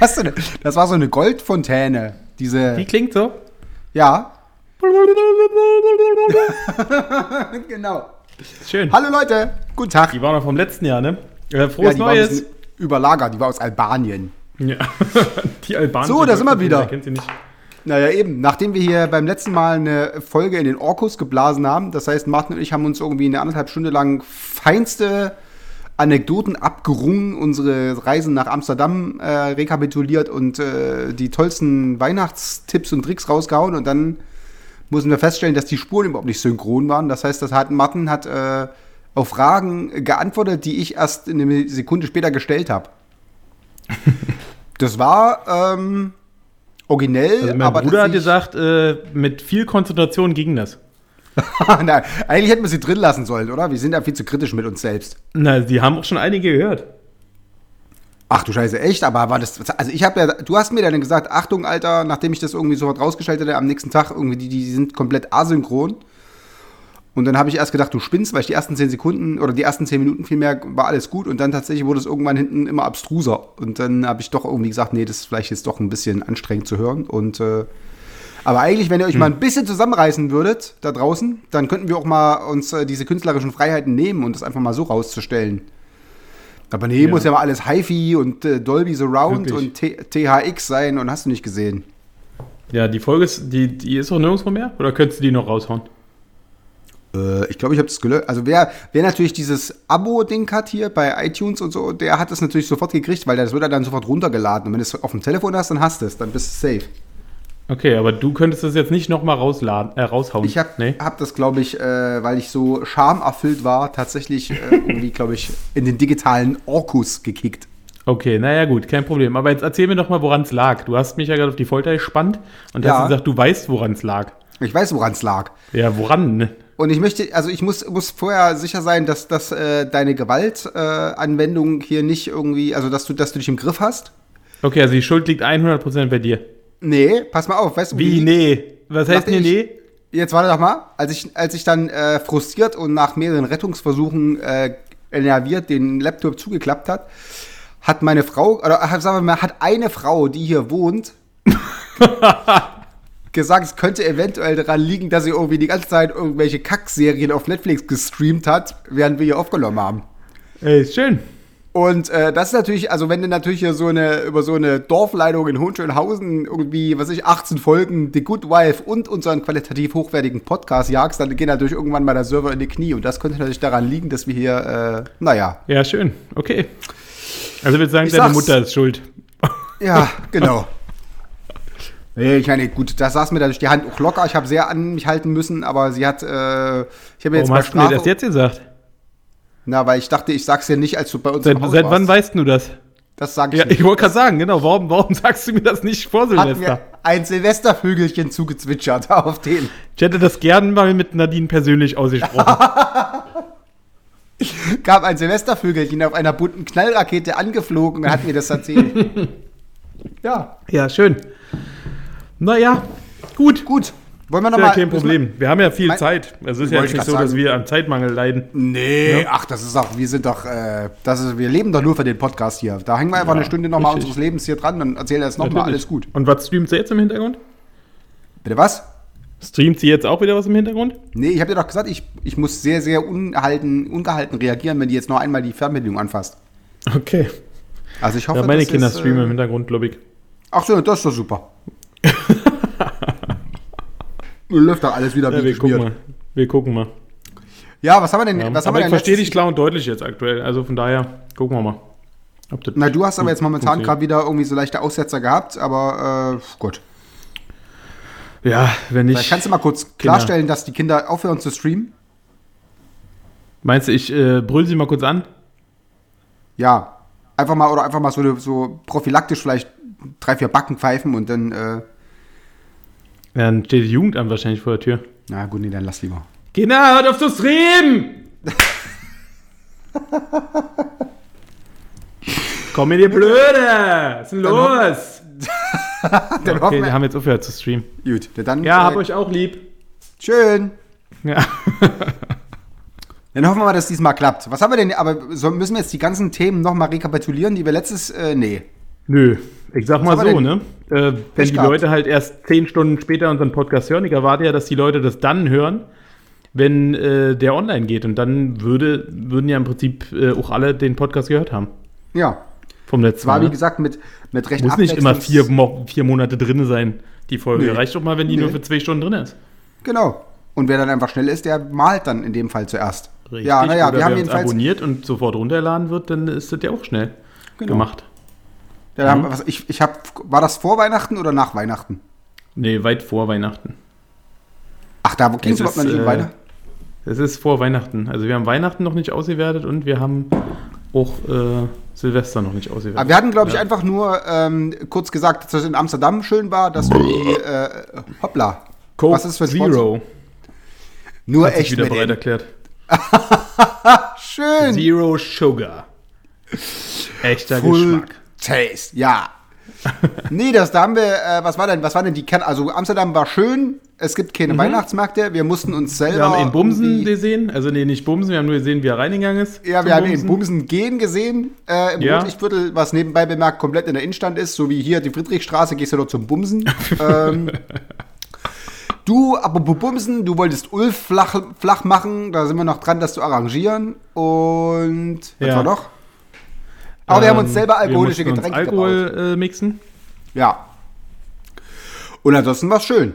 Hast du, das war so eine Goldfontäne. Diese. Die klingt so. Ja. genau. Schön. Hallo Leute, guten Tag. Die war noch vom letzten Jahr, ne? Äh, Ja, frohes die war ein Neues. bisschen überlagert, die war aus Albanien. Ja. die Albaner. So, da sind wir wieder. Kennt sie nicht. Naja, eben. Nachdem wir hier beim letzten Mal eine Folge in den Orkus geblasen haben, das heißt, Martin und ich haben uns irgendwie eine anderthalb Stunde lang feinste Anekdoten abgerungen, unsere Reisen nach Amsterdam äh, rekapituliert und äh, die tollsten Weihnachtstipps und Tricks rausgehauen und dann mussten wir feststellen, dass die Spuren überhaupt nicht synchron waren. Das heißt, das hat Martin hat äh, auf Fragen geantwortet, die ich erst eine Sekunde später gestellt habe. das war ähm, originell, Also mein aber Bruder hat gesagt, äh, mit viel Konzentration ging das. Nein, eigentlich hätten wir sie drin lassen sollen, oder? Wir sind ja viel zu kritisch mit uns selbst. Na, die haben auch schon einige gehört. Ach du Scheiße, echt? Aber war das. Also ich habe ja, du hast mir dann gesagt, Achtung, Alter, nachdem ich das irgendwie sofort rausgestellt hatte, am nächsten Tag irgendwie, die, die sind komplett asynchron. Und dann habe ich erst gedacht, du spinnst, weil ich die ersten 10 Sekunden oder die ersten 10 Minuten vielmehr war alles gut und dann tatsächlich wurde es irgendwann hinten immer abstruser. Und dann habe ich doch irgendwie gesagt, nee, das ist vielleicht jetzt doch ein bisschen anstrengend zu hören. Und äh, aber eigentlich, wenn ihr euch mal ein bisschen zusammenreißen würdet da draußen, dann könnten wir auch mal uns äh, diese künstlerischen Freiheiten nehmen und das einfach mal so rauszustellen. Aber nee, Ja. muss ja mal alles HiFi und äh, Dolby Surround Wirklich. und T THX sein und hast du nicht gesehen. Ja, die Folge ist, die, die ist auch nirgendwo mehr? Oder könntest du die noch raushauen? Äh, ich glaube, ich habe das gelöst. Also wer, wer natürlich dieses Abo-Ding hat hier bei iTunes und so, der hat das natürlich sofort gekriegt, weil das wird er dann sofort runtergeladen. Und wenn du es auf dem Telefon hast, dann hast du es, dann bist du safe. Okay, aber du könntest das jetzt nicht nochmal rausladen, äh, raushauen. Ich habe nee? hab das, glaube ich, äh, weil ich so schamerfüllt war, tatsächlich äh, irgendwie, glaube ich, in den digitalen Orkus gekickt. Okay, naja, gut, kein Problem. Aber jetzt erzähl mir doch mal, woran es lag. Du hast mich ja gerade auf die Folter gespannt und Ja. hast gesagt, du weißt, woran es lag. Ich weiß, woran es lag. Ja, woran? Und ich möchte, also ich muss, muss vorher sicher sein, dass, dass äh, deine Gewaltanwendung äh, hier nicht irgendwie, also dass du, dass du dich im Griff hast. Okay, also die Schuld liegt 100% bei dir. Nee, pass mal auf, weißt du, Wie, nee? Was heißt Nachdem nee? Jetzt warte doch mal. Als ich, als ich dann äh, frustriert und nach mehreren Rettungsversuchen äh, enerviert den Laptop zugeklappt hat, hat meine Frau, oder äh, sagen wir mal, hat eine Frau, die hier wohnt, gesagt, es könnte eventuell daran liegen, dass sie irgendwie die ganze Zeit irgendwelche Kackserien auf Netflix gestreamt hat, während wir hier aufgenommen haben. Ey, ist schön. Und äh, das ist natürlich, also wenn du natürlich hier so eine, über so eine Dorfleitung in Hohenschönhausen irgendwie, was ich, 18 Folgen The Good Wife und unseren qualitativ hochwertigen Podcast jagst, dann geht natürlich irgendwann mal der Server in die Knie. Und das könnte natürlich daran liegen, dass wir hier, äh, naja. Ja, schön. Okay. Also würde sagen, Ich deine sag's. Mutter ist schuld. Ja, genau. Nee, ich meine, gut, da saß mir dadurch die Hand auch locker. Ich habe sehr an mich halten müssen, aber sie hat, äh, ich habe jetzt Warum hast du mir das jetzt gesagt? Na, weil ich dachte, ich sag's dir nicht, als du bei uns Seit, seit warst. wann weißt du das? Das sage ich Ja, nicht. ich wollte gerade sagen, genau. Warum, warum sagst du mir das nicht vor Hat mir Silvester? ein Silvestervögelchen zugezwitschert auf den. Ich hätte das gern mal mit Nadine persönlich ausgesprochen. kam ein Silvestervögelchen auf einer bunten Knallrakete angeflogen und hat mir das erzählt. ja, ja, schön. Naja, gut. gut. Wollen wir Ja, nochmal. kein Problem. Wir haben ja viel Zeit. Es ist ja nicht so, grad dass sagen. wir am Zeitmangel leiden. Nee, ach, das ist auch, wir sind doch, äh, das ist, wir leben doch nur für den Podcast hier. Da hängen wir einfach Ja, eine Stunde nochmal unseres Lebens hier dran und erzählen jetzt nochmal alles gut. Und was streamt sie jetzt im Hintergrund? Bitte was? Streamt sie jetzt auch wieder was im Hintergrund? Nee, ich habe dir doch gesagt, ich, ich muss sehr, sehr ungehalten, ungehalten reagieren, wenn die jetzt noch einmal die Fernbedienung anfasst. Okay. Also ich hoffe, Ja, meine Kinder ist, streamen im äh, Hintergrund, glaube ich. Ach so, das ist doch super. Läuft doch alles wieder Ja, wie wir gucken mal. Wir gucken mal. Ja, was haben wir denn? Ja, was haben wir ich denn verstehe letztes- dich klar und deutlich jetzt aktuell. Also von daher gucken wir mal. Na, du hast aber jetzt momentan gerade wieder irgendwie so leichte Aussetzer gehabt, aber äh, gut. Ja, wenn Vielleicht nicht. kannst du mal kurz klarstellen, dass die Kinder aufhören zu streamen? Meinst du, ich äh, brüll sie mal kurz an? Ja. Einfach mal, oder einfach mal so, so prophylaktisch vielleicht drei, vier Backen pfeifen und dann, äh, dann steht die Jugendamt wahrscheinlich vor der Tür. na gut, nee, dann lass lieber. Kinder, hört auf zu streamen! Komm in die Blöde! Was ist denn los? Dann Okay, hoffen wir wir, haben jetzt aufgehört zu streamen. gut, dann, Ja, äh, hab euch auch lieb. schön. Ja. Dann hoffen wir mal, dass diesmal klappt. Was haben wir denn, aber so, müssen wir jetzt die ganzen Themen nochmal rekapitulieren, die wir letztes, äh, nee. Nö, ich sag mal so, ne? Äh, wenn die gehabt. Leute halt erst zehn Stunden später unseren Podcast hören, ich erwarte ja, dass die Leute das dann hören, wenn äh, der online geht. Und dann würde, würden ja im Prinzip äh, auch alle den Podcast gehört haben. Ja. Vom letzten War, Mal. wie ne? gesagt, mit, mit recht Muss nicht immer vier, vier Monate drin sein, die Folge. Nee. Reicht doch mal, wenn die Nee. nur für zwei Stunden drin ist. Genau. Und wer dann einfach schnell ist, der malt dann in dem Fall zuerst. Richtig. Ja, naja, wir haben jedenfalls. abonniert und sofort runterladen wird, dann ist das ja auch schnell Genau. gemacht. Haben wir, was, ich, ich hab, war das vor Weihnachten oder nach Weihnachten? Nee, weit vor Weihnachten. Ach, da ging es überhaupt noch nicht um äh, Weihnachten? Es ist vor Weihnachten. Also wir haben Weihnachten noch nicht ausgewertet und wir haben auch äh, Silvester noch nicht ausgewertet. Aber wir hatten, glaube ich, Ja. einfach nur ähm, kurz gesagt, dass es in Amsterdam schön war, dass du die, äh, hoppla, Coke was ist für ein Sponsor? Zero. nur Hat echt wieder mit bereit erklärt. Schön. Zero Sugar. Echter Full Geschmack. Taste, ja. nee, das, da haben wir, äh, was war denn, was war denn die Kern, also Amsterdam war schön, es gibt keine Weihnachtsmärkte, wir mussten uns selber Mhm. Wir haben ihn Bumsen gesehen. Also nee, nicht Bumsen, wir haben nur gesehen, wie er reingegangen ist. Ja, wir haben ihn Bumsen gehen gesehen äh, im Ja. Rotlichtviertel, was nebenbei bemerkt komplett in der Innenstadt ist, so wie hier die Friedrichstraße, gehst du dort zum Bumsen. ähm, du, apropos Bumsen, du wolltest Ulf flach, flach machen, da sind wir noch dran, das zu arrangieren. Und was Ja. war noch? Aber wir haben uns Ähm, selber alkoholische wir mussten uns Getränke gebaut. Alkohol äh, mixen. Ja. Und ansonsten war es schön.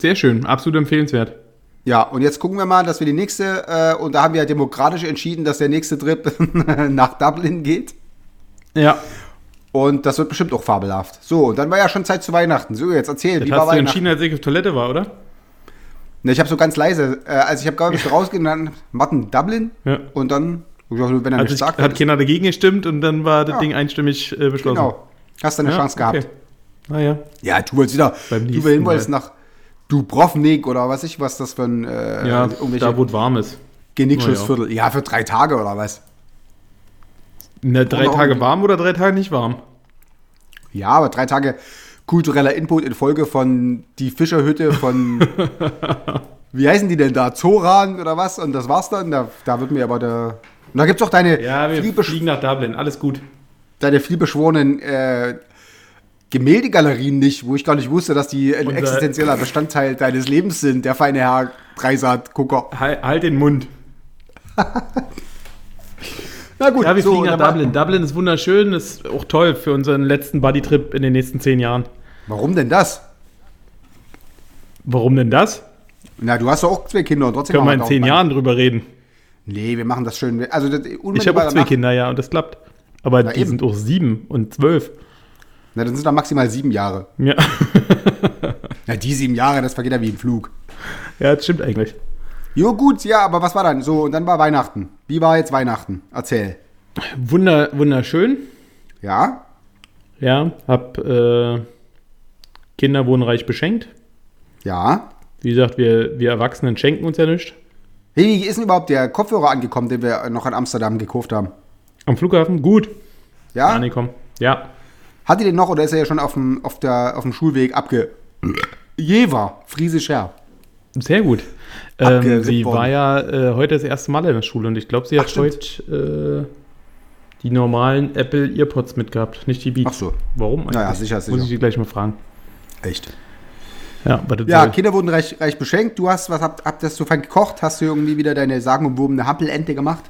Sehr schön, absolut empfehlenswert. Ja, und jetzt gucken wir mal, dass wir die nächste, äh, und da haben wir ja demokratisch entschieden, dass der nächste Trip nach Dublin geht. Ja, Und das wird bestimmt auch fabelhaft. So, und dann war ja schon Zeit zu Weihnachten. So, jetzt erzähl, das wie hast war du Weihnachten? entschieden, als ich auf Toilette war, oder? Ne, ich habe so ganz leise, äh, also ich habe glaube ich rausgehen, dann Martin Dublin Ja. und dann, dachte, wenn er Also sagt, hat keiner dagegen gestimmt und dann war das Ja. Ding einstimmig äh, beschlossen. genau, hast du eine Ja, Chance gehabt. okay. Naja, Ja, du wolltest wieder, Beim du wolltest Mal. nach Dubrovnik oder was ich, was das für ein, äh, ja, da wo es warm ist. Genickschussviertel. Ja, für drei Tage oder was? Na, drei Oder Tage warm oder drei Tage nicht warm? Ja, aber drei Tage kultureller Input in Folge von die Fischerhütte von, wie heißen die denn da? Zoran oder was? Und das war's dann. Da, da wird mir aber der. Und da gibt's auch deine, Ja, wir fliegen nach Dublin, alles gut. deine vielbeschworenen äh, Gemäldegalerien nicht, wo ich gar nicht wusste, dass die ein Unser- existenzieller Bestandteil deines Lebens sind, der feine Herr Dreisat-Gucker. Halt, halt den Mund. Na gut, Ja, wir so, fliegen nach Dublin. Dublin ist wunderschön, ist auch toll für unseren letzten Buddy-Trip in den nächsten zehn Jahren. Warum denn das? Warum denn das? Na, du hast doch auch zwei Kinder und trotzdem Können wir in zehn Jahren drüber reden. Nee, wir machen das schön. Also, das Ich habe unmittelbar auch zwei Kinder, ja, und das klappt. Aber Na die eben. sind auch sieben und zwölf. Na, dann sind da maximal sieben Jahre. Ja. Ja, die sieben Jahre, das vergeht ja wie im Flug. ja, das stimmt eigentlich. Jo, gut, ja, aber was war dann? So, und dann war Weihnachten. Wie war jetzt Weihnachten? Erzähl. Wunder, wunderschön. Ja? Ja, hab äh, Kinderwohnreich beschenkt. Ja. Wie gesagt, wir, wir Erwachsenen schenken uns ja nichts. Hey, wie ist denn überhaupt der Kopfhörer angekommen, den wir noch in Amsterdam gekauft haben? Am Flughafen? Gut. Ja? Angekommen. Ja. Hat die den noch oder ist er ja schon auf dem, auf der, auf dem Schulweg abge... Jever, friesisch her. Sehr gut. Ähm, sie war ja äh, heute das erste Mal in der Schule und ich glaube, sie Ach, hat stimmt. heute äh, die normalen Apple Earpods mitgehabt, nicht die Beats. Ach so. Warum eigentlich? Naja, sicher, sicher. Muss ich sie gleich mal fragen. Echt? Ja, das Ja. Kinder wurden reich, reich beschenkt. Du hast, was habt, habt das so fein gekocht? Hast du irgendwie wieder deine sagenumwobene Hampelente gemacht?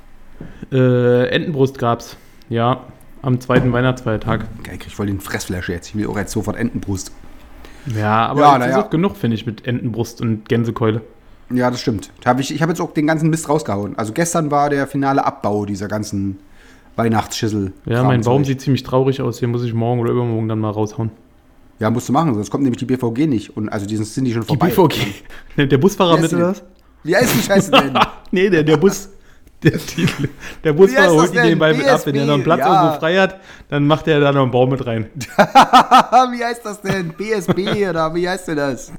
Äh, Entenbrust gab's. Ja, am zweiten Weihnachtsfeiertag. Geil, ich krieg voll den Fressflash jetzt. Ich will auch jetzt sofort Entenbrust. Ja, aber Ja, es na ist ja. auch genug, finde ich, mit Entenbrust und Gänsekeule. Ja, das stimmt. Hab ich ich habe jetzt auch den ganzen Mist rausgehauen. Also gestern war der finale Abbau dieser ganzen Weihnachtsschüssel. Ja, mein Baum sieht ziemlich traurig aus. Hier muss ich morgen oder übermorgen dann mal raushauen. Ja, musst du machen, sonst kommt nämlich die BVG nicht. Und also die sind, sind die schon Die vorbei. BVG. Nimmt der Busfahrer mit oder die was? Wie heißt die Scheiße denn? nee, der, der Bus. Der, die, der Busfahrer holt die denn? nebenbei mit ab. Wenn er noch einen Platz ja. irgendwo frei hat, dann macht er da noch einen Baum mit rein. wie heißt das denn? BSB oder wie heißt denn das?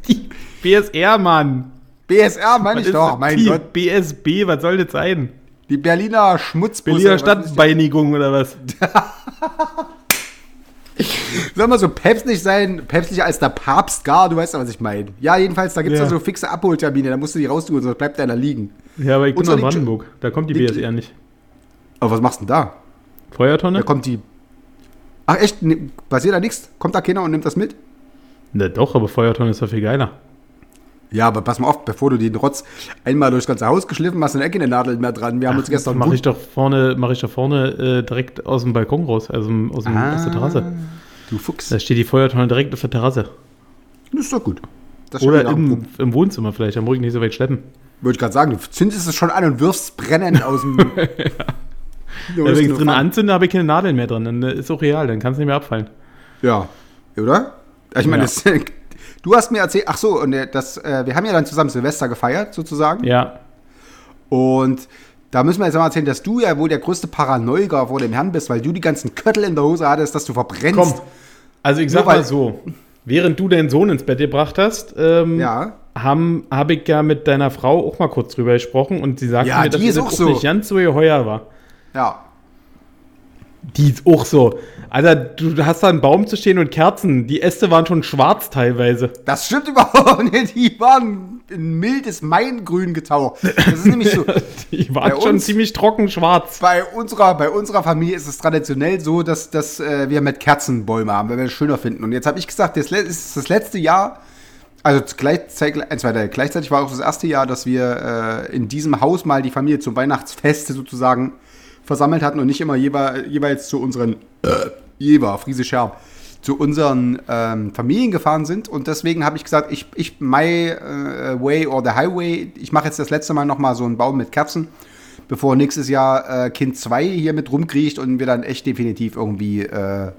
BSR, Mann. BSR meine ich doch, mein Die Gott. BSB, was soll das sein? Die Berliner Schmutzbusse. Berliner die- Stadtbeinigung oder was? Soll mal so päpstlich sein, päpstlicher als der Papst gar, du weißt ja, was ich meine. Ja, jedenfalls, da gibt es Ja. so fixe Abholtermine, da musst du die raustun, sonst bleibt einer liegen. Ja, aber ich bin in Brandenburg. Da kommt die liegt- BSR nicht. Aber was machst du denn da? Feuertonne? Da kommt die. Ach echt, Ne- passiert da nichts? Kommt da keiner und nimmt das mit? Na doch, aber Feuertonne ist doch viel geiler. Ja, aber pass mal auf, bevor du den Rotz einmal durchs ganze Haus geschliffen hast, eine Ecke eine Nadel mehr dran. Wir haben uns gestern mache ich doch vorne, mache ich doch vorne äh, direkt aus dem Balkon raus, also aus, dem, aus der Terrasse. Du Fuchs. Da steht die Feuertonne direkt auf der Terrasse. Das ist doch gut. Das Oder im, im Wohnzimmer vielleicht, dann muss ich nicht so weit schleppen. Würde ich gerade sagen, du zündest es schon an und wirfst es brennend aus dem. Ja, wenn ich es drin anzünde, habe ich keine Nadeln mehr drin. Dann ist auch real, dann kann es nicht mehr abfallen. Ja, oder? Ich meine, Ja. das, du hast mir erzählt, ach so, und äh, das, äh, wir haben ja dann zusammen Silvester gefeiert, sozusagen. Ja, Und da müssen wir jetzt mal erzählen, dass du ja wohl der größte Paranoiker vor dem Herrn bist, weil du die ganzen Köttel in der Hose hattest, dass du verbrennst. komm. Also ich sag mal so, während du deinen Sohn ins Bett gebracht hast, ähm, Ja. habe hab ich ja mit deiner Frau auch mal kurz drüber gesprochen und sie sagte Ja, mir, dass das auch so. nicht ganz so geheuer war. Ja. Die ist auch so. Alter, du hast da einen Baum zu stehen und Kerzen. Die Äste waren schon schwarz teilweise. Das stimmt überhaupt nicht. Die waren in mildes Maingrün getaucht. Das ist nämlich so. Die waren Bei schon uns- ziemlich trocken schwarz. Bei unserer, bei unserer Familie ist es traditionell so, dass, dass äh, wir mit Kerzenbäume haben, weil wir es schöner finden. Und jetzt habe ich gesagt, das ist das letzte Jahr, also gleichzeitig, gleichzeitig war auch das erste Jahr, dass wir äh, in diesem Haus mal die Familie zum Weihnachtsfeste sozusagen versammelt hatten und nicht immer jeweils, jeweils zu unseren, äh, Jever, Friesisch Herb, zu unseren ähm, Familien gefahren sind. Und deswegen habe ich gesagt, ich, ich my äh, way or the highway, ich mache jetzt das letzte Mal nochmal so einen Baum mit Kerzen bevor nächstes Jahr äh, Kind 2 hier mit rumkriecht und wir dann echt definitiv irgendwie äh,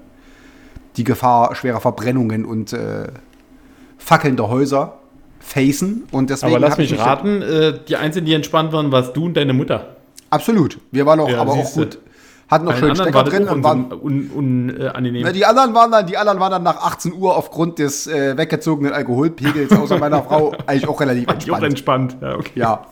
die Gefahr schwerer Verbrennungen und äh, fackelnder Häuser facen. Und deswegen Aber lass hab ich mich raten, äh, die Einzigen, die entspannt waren, warst du und deine Mutter. Absolut. Wir waren auch, Ja, aber auch gut. Hatten noch schön Stecker drin und waren. un, un, un, äh, die anderen waren dann, die anderen waren dann nach 18 Uhr aufgrund des äh, weggezogenen Alkoholpegels außer meiner Frau eigentlich auch relativ die auch entspannt. entspannt. Ja, okay. Ja.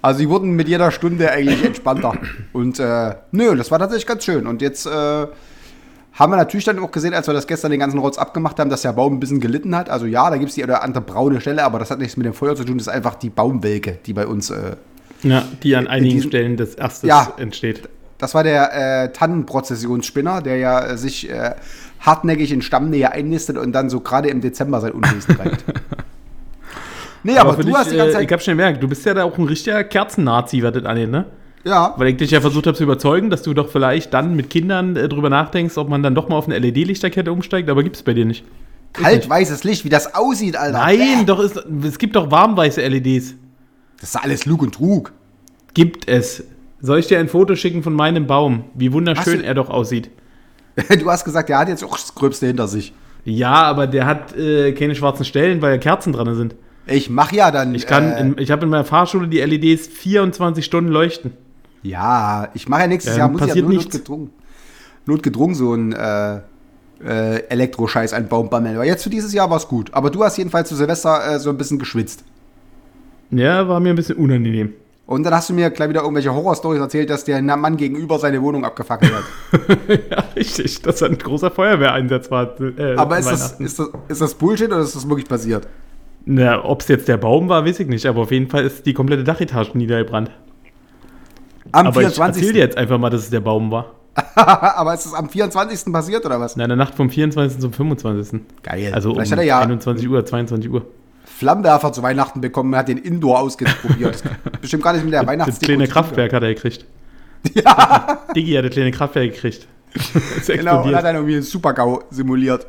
Also die wurden mit jeder Stunde eigentlich entspannter. Und äh, nö, das war tatsächlich ganz schön. Und jetzt äh, haben wir natürlich dann auch gesehen, als wir das gestern den ganzen Rotz abgemacht haben, dass der Baum ein bisschen gelitten hat. Also ja, da gibt es die oder andere braune Stelle, aber das hat nichts mit dem Feuer zu tun. Das ist einfach die Baumwelke, die bei uns. Äh, Ja, die an einigen diesem- Stellen des Erstes Ja. entsteht. das war der äh, Tannenprozessionsspinner, der ja äh, sich äh, hartnäckig in Stammnähe einnistet und dann so gerade im Dezember sein Unwesen treibt. nee, aber, für du dich, hast die ganze äh, Zeit. ich hab schon gemerkt, du bist ja da auch ein richtiger Kerzen-Nazi, das angeht, ne? ja, Weil ich dich ja versucht habe zu überzeugen, dass du doch vielleicht dann mit Kindern äh, drüber nachdenkst, ob man dann doch mal auf eine LED-Lichterkette umsteigt, aber gibt's bei dir nicht. kaltweißes Licht, wie das aussieht, Alter. Nein, Bäh. doch ist, es gibt doch warmweiße LEDs. Das ist alles Lug und Trug. Gibt es. Soll ich dir ein Foto schicken von meinem Baum? Wie wunderschön er doch aussieht. Du hast gesagt, der hat jetzt auch das Gröbste hinter sich. Ja, aber der hat äh, keine schwarzen Stellen, weil Kerzen dran sind. Ich mach ja dann. Ich kann, Äh, in, ich habe in meiner Fahrschule die LEDs 24 Stunden leuchten. ja, ich mache ja nächstes Ja, Jahr, muss ich ja nur nichts. notgedrungen, notgedrungen so ein äh, äh, Elektroscheiß an Baum bammeln. Aber jetzt für dieses Jahr war es gut. Aber du hast jedenfalls zu Silvester äh, so ein bisschen geschwitzt. Ja, war mir ein bisschen unangenehm. Und dann hast du mir gleich wieder irgendwelche Horrorstories erzählt, dass der Mann gegenüber seine Wohnung abgefackelt hat. ja, richtig, dass ein großer Feuerwehreinsatz war. Äh, Aber ist das, ist, das, ist das Bullshit oder ist das wirklich passiert? Na, ob es jetzt der Baum war, weiß ich nicht, aber auf jeden Fall ist die komplette Dachetage niedergebrannt. Am Aber ich erzähl 24. dir jetzt einfach mal, dass es der Baum war. Aber ist das am 24. passiert oder was? Na, in der Nacht vom 24. zum 25. Geil. Also um Vielleicht hat er ja 21 Uhr, 22 Uhr. Flammenwerfer zu Weihnachten bekommen und hat den Indoor ausprobiert. Das bestimmt gar nicht mit der Das Weihnachtsdeko kleine zu tun Kraftwerk hat er gekriegt. Ja. Diggi hat das kleine Kraftwerk gekriegt. Genau, und hat dann irgendwie einen Super-GAU simuliert.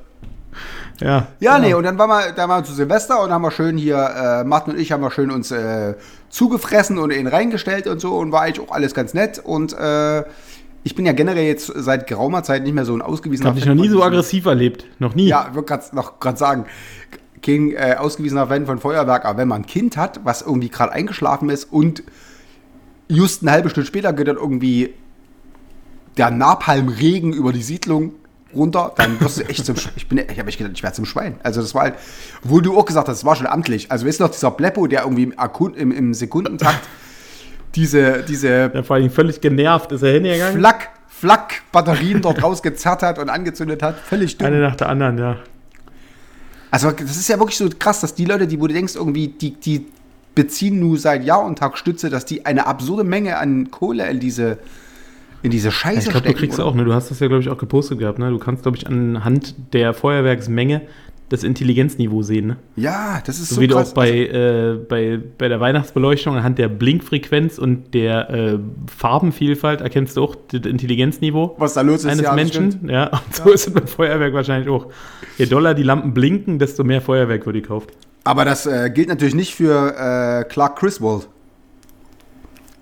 ja. Ja, nee, und dann waren wir, da waren wir zu Silvester und haben wir schön hier, äh, Martin und ich haben wir schön uns äh, zugefressen und ihn reingestellt und so und war eigentlich auch alles ganz nett. Und äh, ich bin ja generell jetzt seit geraumer Zeit nicht mehr so ein Ich ausgewiesener habe Fan noch nie so aggressiv erlebt. Noch nie. Ja, ich wollte grad, noch gerade sagen, kein äh, ausgewiesener Fan von Feuerwerk, aber wenn man ein Kind hat, was irgendwie gerade eingeschlafen ist und just eine halbe Stunde später geht dann irgendwie der Napalmregen über die Siedlung runter, dann wirst du echt zum Sch ich bin ich habe echt gedacht, ich werde zum Schwein. Also das war halt, wo du auch gesagt hast, das war schon amtlich. Also weißt du noch, dieser Bleppo, der irgendwie im, Akku- im, im Sekundentakt diese, diese Ja, vor allem völlig genervt ist er hingegangen. Flack, Flack Batterien dort rausgezerrt hat und angezündet hat. Völlig dumm. Eine nach der anderen, ja. Also das ist ja wirklich so krass, dass die Leute, die, wo du denkst, irgendwie, die, die beziehen nur seit Jahr und Tag Stütze, dass die eine absurde Menge an Kohle in diese, in diese Scheiße Ich glaube, du kriegst oder? auch, ne? Du hast das ja, glaube ich, auch gepostet gehabt, ne? Du kannst, glaube ich, anhand der Feuerwerksmenge das Intelligenzniveau sehen, ne? Ja, das ist So, so, wie du krass. auch bei, äh, bei, bei der Weihnachtsbeleuchtung anhand der Blinkfrequenz und der äh, Farbenvielfalt erkennst du auch das Intelligenzniveau was da los ist, eines ja, Menschen. stimmt. Ja, und so ist es beim Feuerwerk wahrscheinlich auch. Je doller die Lampen blinken, desto mehr Feuerwerk wird gekauft. Aber das äh, gilt natürlich nicht für äh, Clark Griswold.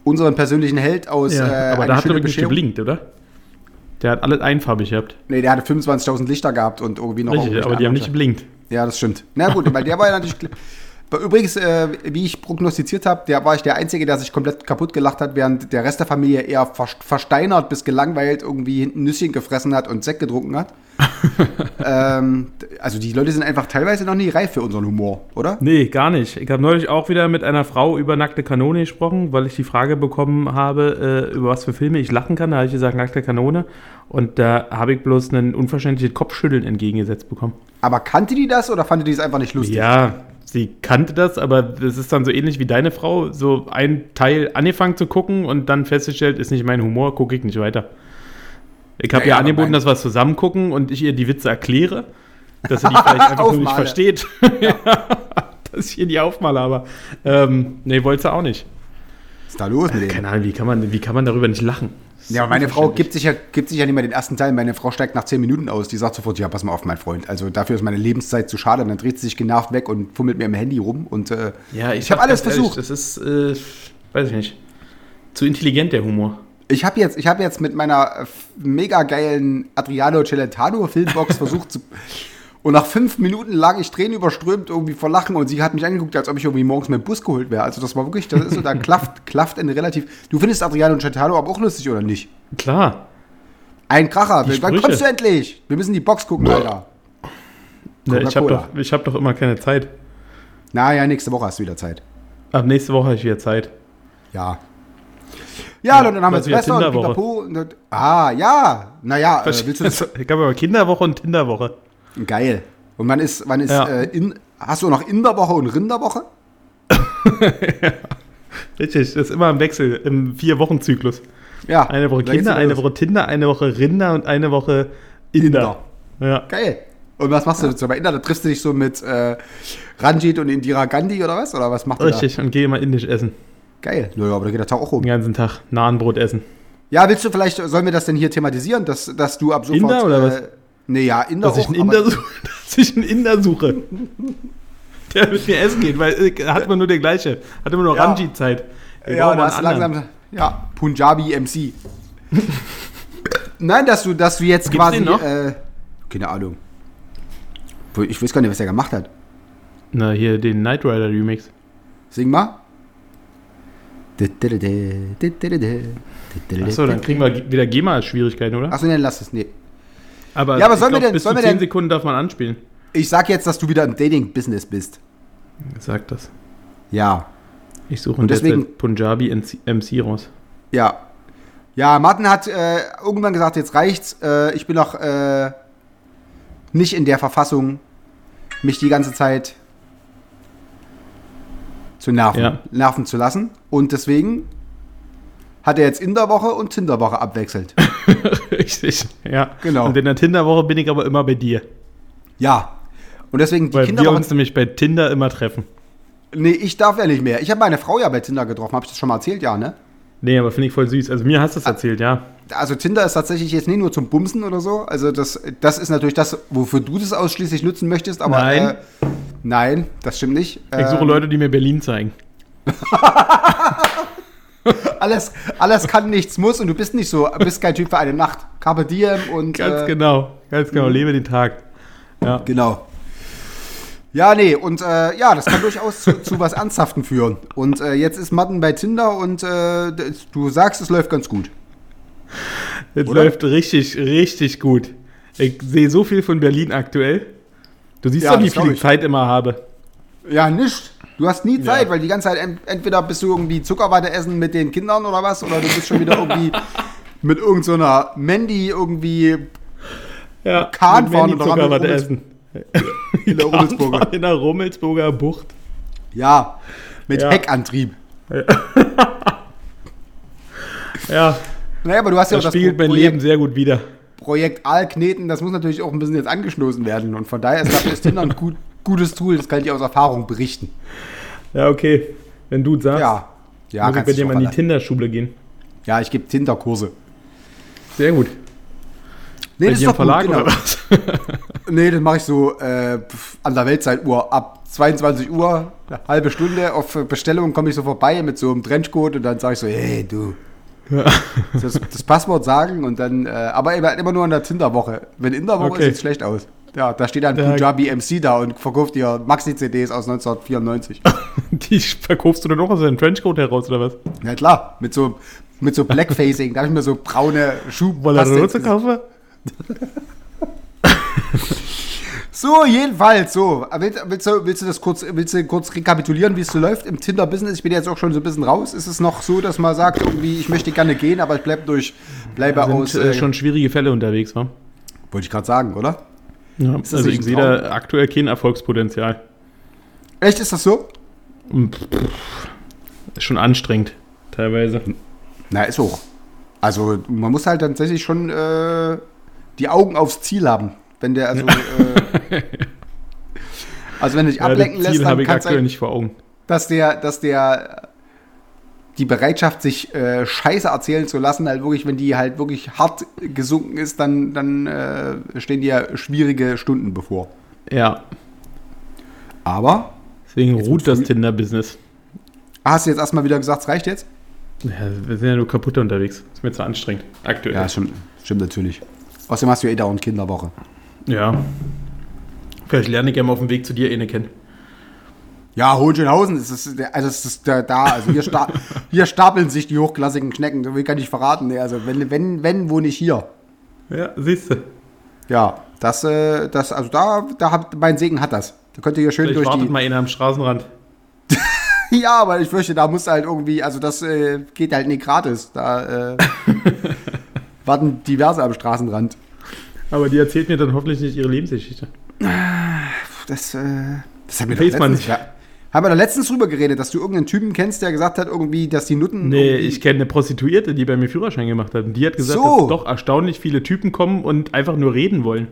Unseren persönlichen Held aus äh, aber da hat er wirklich geblinkt, oder? Der hat alles einfarbig gehabt. Nee, der hatte 25.000 Lichter gehabt und irgendwie noch Richtig, aber die haben nicht geblinkt. Ja, das stimmt. Na gut, weil der war ja natürlich. Übrigens, äh, wie ich prognostiziert habe, der war ich der Einzige, der sich komplett kaputt gelacht hat, während der Rest der Familie eher ver- versteinert bis gelangweilt irgendwie hinten Nüsschen gefressen hat und Sekt getrunken hat. ähm, also die Leute sind einfach teilweise noch nie reif für unseren Humor, oder? Nee, gar nicht. Ich habe neulich auch wieder mit einer Frau über nackte Kanone gesprochen, weil ich die Frage bekommen habe, äh, über was für Filme ich lachen kann. Da habe ich gesagt, nackte Kanone. Und da habe ich bloß ein unverständliches Kopfschütteln entgegengesetzt bekommen. Aber kannte die das oder fand die das einfach nicht lustig? Ja, sie kannte das, aber das ist dann so ähnlich wie deine Frau. So ein Teil angefangen zu gucken und dann festgestellt, ist nicht mein Humor, gucke ich nicht weiter. Ich habe Ja, ja, ja, angeboten, dass wir es zusammen gucken und ich ihr die Witze erkläre, dass sie die vielleicht einfach nur nicht versteht. dass ich ihr die aufmale, aber ähm, nee, wollte sie auch nicht. Was ist da los mit denen? Keine Ahnung, wie kann man, wie kann man darüber nicht lachen? Ja, aber meine Frau gibt sich, ja, gibt sich ja nicht mehr den ersten Teil. Meine Frau steigt nach 10 Minuten aus. Die sagt sofort, ja, pass mal auf, mein Freund. Also dafür ist meine Lebenszeit zu schade. Und dann dreht sie sich genervt weg und fummelt mir im Handy rum. Und äh, Ja, ich habe alles versucht. das ist, äh, weiß ich nicht, zu intelligent, der Humor. Ich habe jetzt, ich hab jetzt mit meiner äh, mega geilen Adriano Celentano Filmbox versucht zu. Und nach fünf Minuten lag ich Tränen überströmt irgendwie vor Lachen und sie hat mich angeguckt, als ob ich irgendwie morgens mit dem Bus geholt wäre. Also das war wirklich, das ist so, da klafft, klafft eine relativ. Du findest Adriano Celentano aber auch lustig, oder nicht? Klar. Ein Kracher. Die Wann Sprüche. kommst du endlich? Wir müssen die Box gucken, Alter. Ne, ich habe doch, ich hab doch immer keine Zeit. Naja, nächste Woche hast du wieder Zeit. Ab nächste Woche habe ich wieder Zeit. Ja. Ja, und dann haben wir wieder Silvester und. Pipapo. Und, dann- ah, ja. Naja, äh, willst du das? ich habe aber Kinderwoche und Tinderwoche. Geil. Und wann ist, wann ist, Ja. äh, in, hast du noch Inderwoche und Rinderwoche? Richtig, das ist immer im Wechsel, im Vier-Wochen-Zyklus. Ja. Eine Woche da Kinder, eine los. Woche Tinder, eine Woche Rinder und eine Woche Inder. Ja. Geil. Und was machst du dazu bei Inder? Da triffst du dich so mit äh, Ranjit und Indira Gandhi oder was? Oder was macht Richtig, und gehe mal indisch essen. da? Geil. Naja, aber da geht der Tag auch rum. Den ganzen Tag Nahenbrot essen. Ja, willst du vielleicht, sollen wir das denn hier thematisieren, dass, dass du ab sofort. Inder oder was? Äh, nee, ja, Inder Dass ich, auch, einen aber- Inder suche, dass ich einen Inder suche. Der mit mir essen geht, weil äh, hat immer nur der gleiche. Hat immer nur Ja. Ranji-Zeit. Wir Ja, brauchen da mal hast du einen anderen. langsam. Ja, Punjabi MC. Nein, dass du, dass du jetzt Gibt's quasi. Äh, keine Ahnung. Ich weiß gar nicht, was er gemacht hat. Na, hier den Knight Rider Remix. Sing mal. Achso, dann kriegen wir wieder GEMA-Schwierigkeiten, oder? Achso, nee, lass es. Nee. Aber, Ja, aber sollen wir glaub, denn- bis sollen zu wir 10 denn- Sekunden darf man anspielen. Ich sag jetzt, dass du wieder im Dating-Business bist. Sag das. Ja. Ich suche Und deswegen- Punjabi MC, MC raus. Ja. Ja, Martin hat äh, irgendwann gesagt, jetzt reicht's. Äh, ich bin noch äh, nicht in der Verfassung, mich die ganze Zeit zu nerven, Ja. nerven zu lassen. Und deswegen hat er jetzt Inderwoche und Tinderwoche abwechselt. Richtig, ja. Genau. Und in der Tinderwoche bin ich aber immer bei dir. ja. Und deswegen die Weil wir Kinderwoche. uns nämlich bei Tinder immer treffen. Nee, ich darf ja nicht mehr. Ich habe meine Frau ja bei Tinder getroffen. Habe ich das schon mal erzählt? Ja, ne? Nee, aber finde ich voll süß. Also mir hast du es Ah. erzählt, ja. Also Tinder ist tatsächlich jetzt nicht nur zum Bumsen oder so. Also das, das ist natürlich das, wofür du das ausschließlich nutzen möchtest. Aber Nein. Äh, nein, das stimmt nicht. Ich suche Ähm, Leute, die mir Berlin zeigen. alles, alles kann, nichts muss und du bist nicht so, bist kein Typ für eine Nacht. Carpe diem und. Ganz äh, genau, ganz genau. Lebe den Tag. Ja. Genau. Ja, nee, und äh, ja, das kann durchaus zu, zu was Ernsthaften führen. Und äh, jetzt ist Matten bei Tinder und äh, du sagst, es läuft ganz gut. Es Oder? läuft richtig, richtig gut. Ich sehe so viel von Berlin aktuell. Du siehst Ja, doch, wie viel ich. Zeit immer habe. Ja, nicht. Du hast nie Zeit, Ja. weil die ganze Zeit ent entweder bist du irgendwie Zuckerwatte essen mit den Kindern oder was, oder du bist schon wieder irgendwie mit irgendeiner so Mandy irgendwie Ja, Kahn fahren oder Zuckerwatte essen. in der Rummelsburger. In der Rummelsburger Bucht. Ja, mit Ja. Heckantrieb. Ja, Naja, aber du hast ja auch das das spiegelt mein Projekt, Leben sehr gut wider. Projekt Aalkneten, das muss natürlich auch ein bisschen jetzt angestoßen werden. Und von daher ist ist Tinder ein gut, gutes Tool, das kann ich aus Erfahrung berichten. Ja, okay. Wenn du sagst, Ja. Ja, muss ich bei dir mal in die. Tinder-Schule gehen. Ja, ich gebe Tinder-Kurse. Sehr gut. Nee, bei dir im Verlag genau. oder was? Nee, das mache ich so äh, an der Weltzeituhr. Ab 22 Uhr, eine halbe Stunde auf Bestellung komme ich so vorbei mit so einem Trenchcoat und dann sage ich so, hey, du. Das, das Passwort sagen und dann, äh, aber immer, immer nur in der Tinder-Woche. Wenn in der Woche Okay. sieht es schlecht aus. Ja, da steht Ja. Punjabi MC da und verkauft dir Maxi-CDs aus 1994. Die verkaufst du dann auch aus deinem Trenchcoat heraus, oder was? ja klar, mit so, mit so Blackfacing. Da habe ich mir so braune Schuhe. Weil er Rose kaufe? So, jedenfalls, so. Willst, willst, du, willst du das kurz, willst du kurz rekapitulieren, wie es so läuft im Tinder-Business? Ich bin jetzt auch schon so ein bisschen raus. Ist es noch so, dass man sagt, irgendwie, ich möchte gerne gehen, aber ich bleibe durch, bleibe aus. Sind äh, Äh, schon schwierige Fälle unterwegs, wa? Wollte ich gerade sagen, oder? Ja, das also ich sehe da aktuell kein Erfolgspotenzial. Echt, ist das so? Ist schon anstrengend, teilweise. Na, ist auch. Also, man muss halt tatsächlich schon äh, die Augen aufs Ziel haben. Wenn der, also. äh, also, wenn du dich Ja, ablenken das lässt, Ziel habe dann ich kann es aktuell sein, nicht vor Augen. dass der, dass der die Bereitschaft, sich äh, Scheiße erzählen zu lassen, halt wirklich, wenn die halt wirklich hart gesunken ist, dann, dann äh, stehen dir schwierige Stunden bevor. Ja, Aber deswegen ruht das Tinder-Business. hast du jetzt erstmal wieder gesagt, es reicht jetzt? Ja, wir sind ja nur kaputt unterwegs. Ist mir zu anstrengend. Aktuell. Ja, stimmt, stimmt natürlich. Außerdem hast du ja eh dauernd Kinderwoche. Ja. Vielleicht lerne ich ja mal auf dem Weg zu dir eine kennen. Ja, Hohenschönhausen ist es, also es ist da, da also hier, sta hier stapeln sich die hochklassigen Schnecken, so viel kann ich verraten. Nee, Also wenn, wenn, wenn, wo nicht hier. Ja, siehst du. Ja, das, äh, das, also da, da hat, mein Segen hat das. Da könnt ihr hier schön Vielleicht durch wartet die. mal einer am Straßenrand. Ja, aber ich fürchte, da muss halt irgendwie, also das äh, geht halt nicht gratis. Da äh, warten diverse am Straßenrand. Aber die erzählt mir dann hoffentlich nicht ihre Lebensgeschichte. Das, äh, das haben wir, doch Weiß man letztens, nicht. ja, haben wir doch letztens drüber geredet, dass du irgendeinen Typen kennst, der gesagt hat, irgendwie, dass die Nutten. Nee, ich kenne eine Prostituierte, die bei mir Führerschein gemacht hat. Und die hat gesagt, So. dass doch erstaunlich viele Typen kommen und einfach nur reden wollen.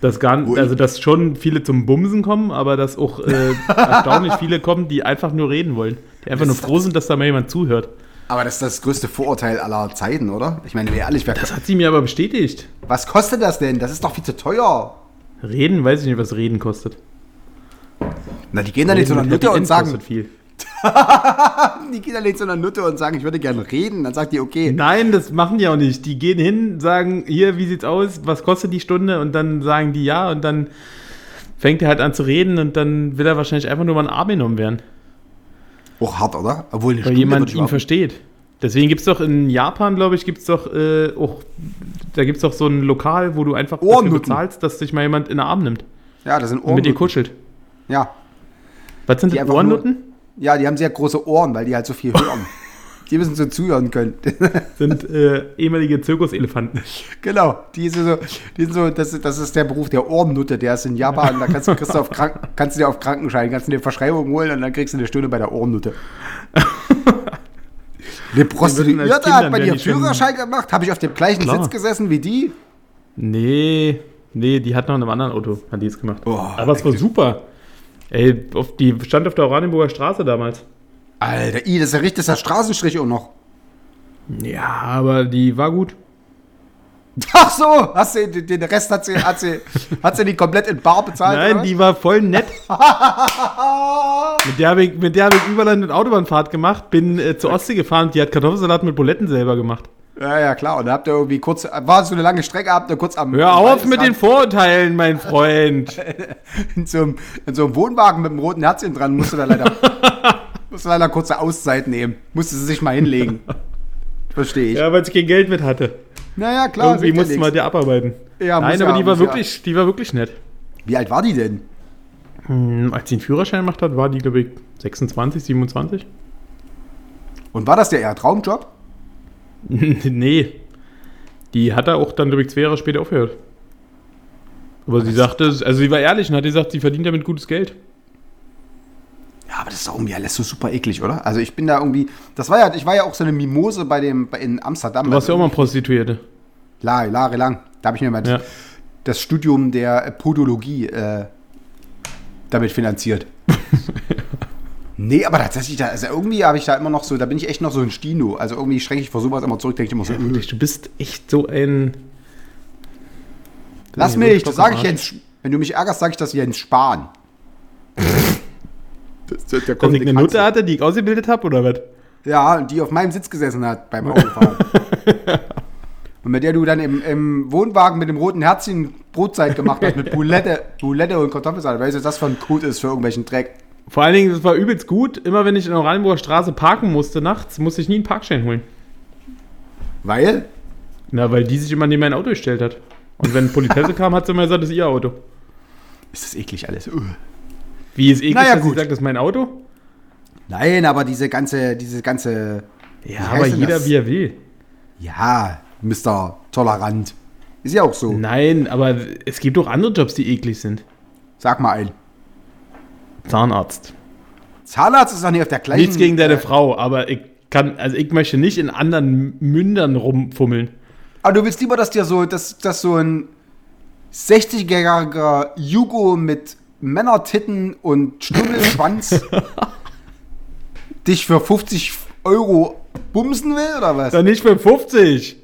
Dass gar, Ui. also dass schon viele zum Bumsen kommen, aber dass auch äh, erstaunlich viele kommen, die einfach nur reden wollen. Die einfach Das nur froh sind, dass da mal jemand zuhört. Aber das ist das größte Vorurteil aller Zeiten, oder? Ich meine, wer ehrlich, wer, Das hat sie mir aber bestätigt. was kostet das denn? Das ist doch viel zu teuer. Reden, weiß ich nicht, was Reden kostet. Na, die gehen da nicht zu einer Nutte und sagen, viel. die gehen da nicht zu einer Nutte und sagen, ich würde gerne reden. Dann sagt die, okay. Nein, das machen die auch nicht. Die gehen hin, sagen, hier, wie sieht's aus, was kostet die Stunde? Und dann sagen die ja und dann fängt er halt an zu reden und dann will er wahrscheinlich einfach nur mal in den Arm genommen werden. Auch hart, oder? Obwohl Weil Stunde jemand ihn versteht. Deswegen gibt es doch in Japan, glaube ich, gibt es doch äh, auch, da gibt es doch so ein Lokal, wo du einfach dafür Ohrennutten. bezahlst, dass dich mal jemand in den Arm nimmt Ja, das sind und mit dir Ohren. kuschelt. Ja. Was sind Die das, Ohrennutten? ja, die haben sehr große Ohren, weil die halt so viel hören. die müssen so zuhören können. Sind äh, ehemalige Zirkuselefanten. genau. Die sind so, die sind so das, ist- das ist der Beruf der Ohrennutte. Der ist in Japan. Da kannst du, kriegst du, auf Krank, kannst du dir auf Krankenschein, kannst du dir Verschreibung holen und dann kriegst du eine Stunde bei der Ohrennutte. Eine Prostituierte hat bei dir Führerschein gemacht. Habe ich auf dem gleichen Klar. Sitz gesessen wie die? Nee, nee, die hat noch in einem anderen Auto, hat die es gemacht. Oh, Aber es war super. Ey, auf, die stand auf der Oranienburger Straße damals. Alter, i, das ist ja richtig, das ist der Straßenstrich auch noch. Ja, aber die war gut. Ach so, hast du den, Rest hat sie, hat sie, hat sie die komplett in Bar bezahlt? oder Nein, was? die war voll nett. mit der habe ich, mit der hab ich Überland und Autobahnfahrt gemacht, bin äh, zur Ostsee gefahren, die hat Kartoffelsalat mit Buletten selber gemacht. Ja, ja, klar. Und da habt ihr irgendwie kurz, war so eine lange Strecke, habt ihr kurz am. Hör auf mit den Vorurteilen, mein Freund. in so, einem, in so einem Wohnwagen mit einem roten Herzchen dran, musste da leider, musste leider kurze Auszeit nehmen. Musste sie sich mal hinlegen. Verstehe ich. Ja, weil ich kein Geld mit hatte. Naja, klar. Irgendwie hilft ja mussten wir nix. die abarbeiten. Ja, Nein, ja, aber die war muss ja. wirklich, die war wirklich nett. Wie alt war die denn? Hm, als sie den Führerschein gemacht hat, war die, glaube ich, 26, 27. Und war das der eher Traumjob? nee. Die hat er auch dann, glaube ich, zwei Jahre später aufgehört. Aber sie sagte, also sie war ehrlich und hat gesagt, sie verdient damit gutes Geld. Ja, aber das ist doch irgendwie alles so super eklig, oder? Also ich bin da irgendwie, das war ja, ich war ja auch so eine Mimose bei dem, bei, in Amsterdam. Du warst ja auch mal Prostituierte. Jahre, jahrelang. Da habe ich mir mal Ja. das Studium der Podologie äh, damit finanziert. nee, aber tatsächlich, da, also irgendwie habe ich da immer noch so, da bin ich echt noch so ein Stino. Also irgendwie schränke ich vor sowas immer zurück, denke ich immer so, äh, Du bist echt so ein. lass so mich, das sage ich. Jens, wenn du mich ärgerst, sage ich das Jens Spahn. das, das, da Dass ich eine. Nutte hatte, die ich ausgebildet habe, oder was? Ja, und die auf meinem Sitz gesessen hat beim Autofahren. und mit der du dann im, im Wohnwagen mit dem roten Herzchen Brotzeit gemacht hast, mit Boulette, Boulette und Kartoffelsalat. Weißt du, was das für ein Code ist für irgendwelchen Dreck? Vor allen Dingen, das war übelst gut. Immer wenn ich in der Oranienburger Straße parken musste nachts, musste ich nie einen Parkschein holen. Weil? Na, weil die sich immer neben mein Auto gestellt hat. Und wenn Politesse kam, hat sie immer gesagt, das ist ihr Auto. Ist das eklig alles? Ugh. Wie ist eklig, Naja, dass sie gut. sagt, das ist mein Auto? Nein, aber diese ganze, diese ganze. Ja, aber jeder das? wie er will. Ja, Mr. Tolerant. Ist ja auch so. Nein, aber es gibt auch andere Jobs, die eklig sind. Sag mal ein. Zahnarzt. Zahnarzt ist doch nicht auf der gleichen. Nichts gegen deine äh, Frau, aber ich kann, also ich möchte nicht in anderen Mündern rumfummeln. Aber du willst lieber, dass dir so, dass, dass so ein 60-jähriger Jugo mit Männertitten und Stummelschwanz dich für 50 Euro bumsen will, oder was? Dann nicht für 50.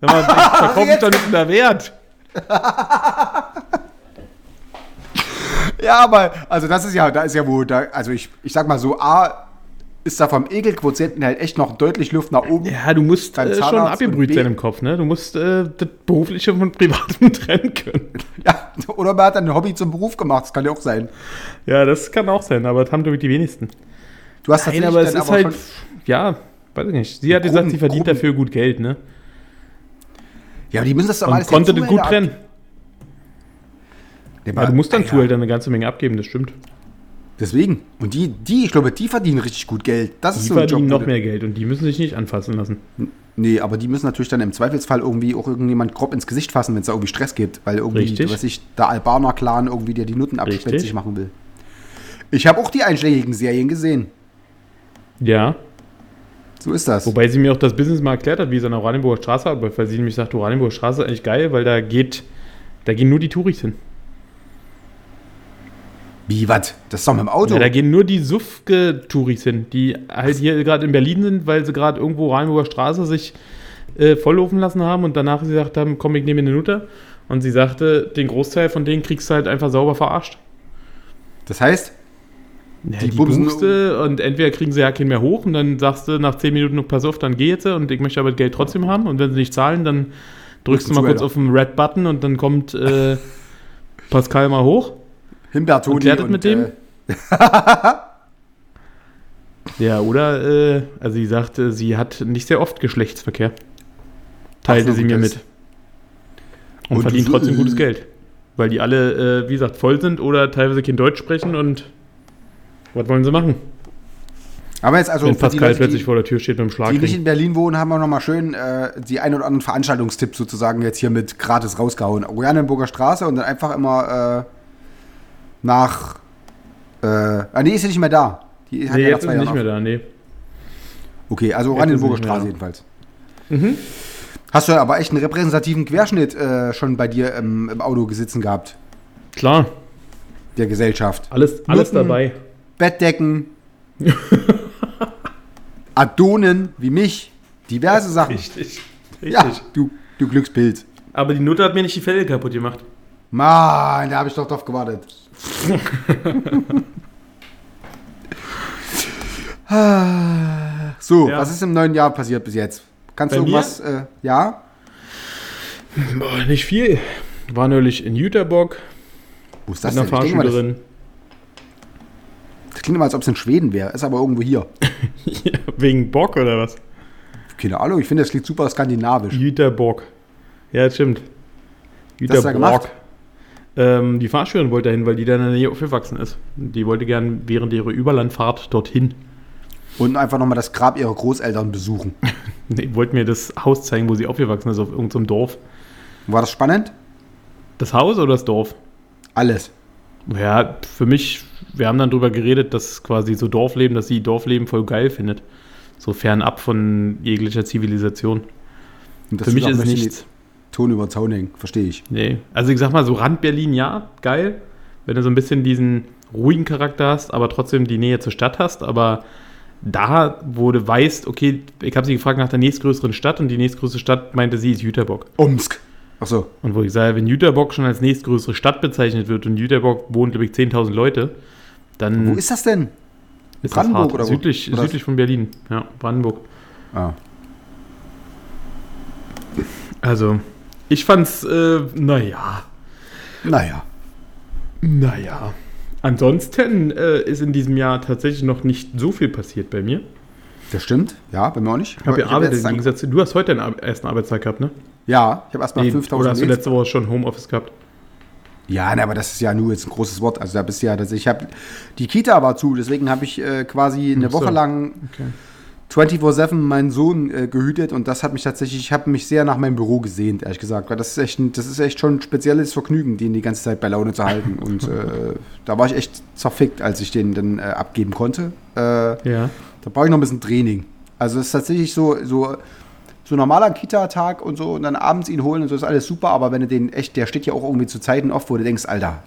Wenn man verkauft mich jetzt- doch nicht unter Wert. Ja, aber, also das ist ja, da ist ja wo, da, also ich, ich sag mal so, A, ist da vom Ekelquotienten halt echt noch deutlich Luft nach oben. Ja, du musst äh, schon abgebrüht sein im Kopf, ne? Du musst äh, das Berufliche von Privatem trennen können. Ja, oder man hat dann ein Hobby zum Beruf gemacht, das kann ja auch sein. Ja, das kann auch sein, aber das haben, glaube ich, die wenigsten. Du hast Nein, aber es ist halt, schon- ja, weiß ich nicht. Sie hat gesagt, sie verdient groben- dafür gut Geld, ne? Ja, aber die müssen das doch alles konnte den das gut trennen. ab- Ja, Ja, du musst dann ja, Zuhälter eine ganze Menge abgeben, das stimmt. Deswegen. Und die, die, ich glaube, die verdienen richtig gut Geld. Das ist Die so ein verdienen Job, noch mehr Geld und die müssen sich nicht anfassen lassen. Nee, aber die müssen natürlich dann im Zweifelsfall irgendwie auch irgendjemand grob ins Gesicht fassen, wenn es da irgendwie Stress gibt, weil irgendwie, Richtig. was ich, der Albaner-Clan irgendwie dir die Nutten abschwätzig machen will. Ich habe auch die einschlägigen Serien gesehen. Ja, So ist das. wobei sie mir auch das Business mal erklärt hat, wie es an der Oranienburger Straße arbeitet, weil sie nämlich sagt, Oranienburger Straße ist eigentlich geil, weil da geht, da gehen nur die Touris hin. Wie, was? Das ist doch mit dem Auto. Ja, da gehen nur die Suffge-Touris hin, die halt hier gerade in Berlin sind, weil sie gerade irgendwo Oranienburger Straße sich äh, volllaufen lassen haben und danach sie gesagt haben, komm, ich nehme mir eine Nutte. Und sie sagte, den Großteil von denen kriegst du halt einfach sauber verarscht. das heißt, Ja, Die die, du und entweder kriegen sie ja keinen mehr hoch und dann sagst du nach 10 Minuten, pass auf, dann geh jetzt und ich möchte aber das Geld trotzdem haben und wenn sie nicht zahlen, dann drückst du mal kurz auf den Red-Button und dann kommt äh, Pascal mal hoch. Himbeertoni Und klärt das mit dem? äh, Ja, oder, äh, also sie sagte, sie hat nicht sehr oft Geschlechtsverkehr. Teilte so, sie mir mit. Und, Und verdient trotzdem gutes Geld. Weil die alle, äh, wie gesagt, voll sind oder teilweise kein Deutsch sprechen und was wollen sie machen? aber jetzt also wenn Pascal Leute, plötzlich die, vor der Tür steht mit dem die nicht in Berlin wohnen, haben wir nochmal schön äh, die ein oder anderen Veranstaltungstipps sozusagen jetzt hier mit gratis rausgehauen. Oranienburger Straße und dann einfach immer äh, nach. Äh, ah, nee, ist ja nicht mehr da. Die hat Nee, ja jetzt ist sie nicht Jahren mehr da, nee. Okay, also Oranienburger Straße jedenfalls. Mhm. Hast du aber echt einen repräsentativen Querschnitt äh, schon bei dir im, im Auto gesitzen gehabt, Klar, der Gesellschaft. alles, alles Nutten. dabei. Bettdecken, Adonen wie mich, diverse Sachen. Richtig. Ja, du, du Glückspilz. Aber die Nutte hat mir nicht die Fälle kaputt gemacht. Mann, da habe ich doch drauf gewartet. so, Ja. was ist im neuen Jahr passiert bis jetzt? Kannst Bei du irgendwas, äh, ja? Boah, nicht viel. War neulich in Jüterbock Wo ist das denn? Ich denke mal, das, das klingt immer, als ob es in Schweden wäre. Ist aber irgendwo hier. Ja, Wegen Bock oder was? Keine Ahnung, ich finde, das klingt super skandinavisch. Jüterbock. Ja, das stimmt. Was hast du da gemacht? Ähm, die Fahrschülerin wollte dahin, weil die da in der Nähe aufgewachsen ist. Die wollte gern während ihrer Überlandfahrt dorthin. Und einfach nochmal das Grab ihrer Großeltern besuchen. Nee, wollte mir das Haus zeigen, wo sie aufgewachsen ist, auf irgendeinem Dorf. War das spannend? Das Haus oder das Dorf? Alles. Ja, für mich, wir haben dann drüber geredet, dass quasi so Dorfleben, dass sie Dorfleben voll geil findet. So fernab von jeglicher Zivilisation. Für mich ist es nichts. Ton über Zaun hängen, verstehe ich. Nee. Also ich sag mal, so Rand Berlin, ja, geil. Wenn du so ein bisschen diesen ruhigen Charakter hast, aber trotzdem die Nähe zur Stadt hast. Aber da, wo du weißt, okay, ich habe sie gefragt nach der nächstgrößeren Stadt und die nächstgrößere Stadt meinte sie ist Jüterbock. Omsk. Achso. Und wo ich sage, wenn Jüterbock schon als nächstgrößere Stadt bezeichnet wird und Jüterbock wohnt, glaube ich, 10.000 Leute, dann Wo ist das denn? ist Brandenburg das oder wo? Südlich, Oder- südlich von Berlin. Ja, Brandenburg. Ah. Also, ich fand's, äh, naja. Naja. Naja. Ansonsten äh, ist in diesem Jahr tatsächlich noch nicht so viel passiert bei mir. Das stimmt. Ja, bei mir auch nicht. Ich habe gearbeitet jetzt im Gegensatz zu. Du hast heute deinen ersten Arbeitstag gehabt, ne? Ja, ich habe erstmal Nee, 5000 oder hast du letzte Woche schon Homeoffice gehabt? Ja, ne, aber das ist ja nur jetzt ein großes Wort. Also da bist du ja, dass ich habe die Kita war zu, deswegen habe ich äh, quasi eine so. Woche lang Okay. 24/7 meinen Sohn äh, gehütet und das hat mich tatsächlich, ich habe mich sehr nach meinem Büro gesehnt, ehrlich gesagt, weil das ist echt, das ist echt schon ein spezielles Vergnügen, den die ganze Zeit bei Laune zu halten und äh, da war ich echt zerfickt, als ich den dann äh, abgeben konnte. Äh, Ja. Da brauche ich noch ein bisschen Training. Also es ist tatsächlich so, so, so normaler Kita-Tag und so und dann abends ihn holen und so ist alles super, aber wenn du den echt, der steht ja auch irgendwie zu Zeiten oft, wo du denkst, Alter.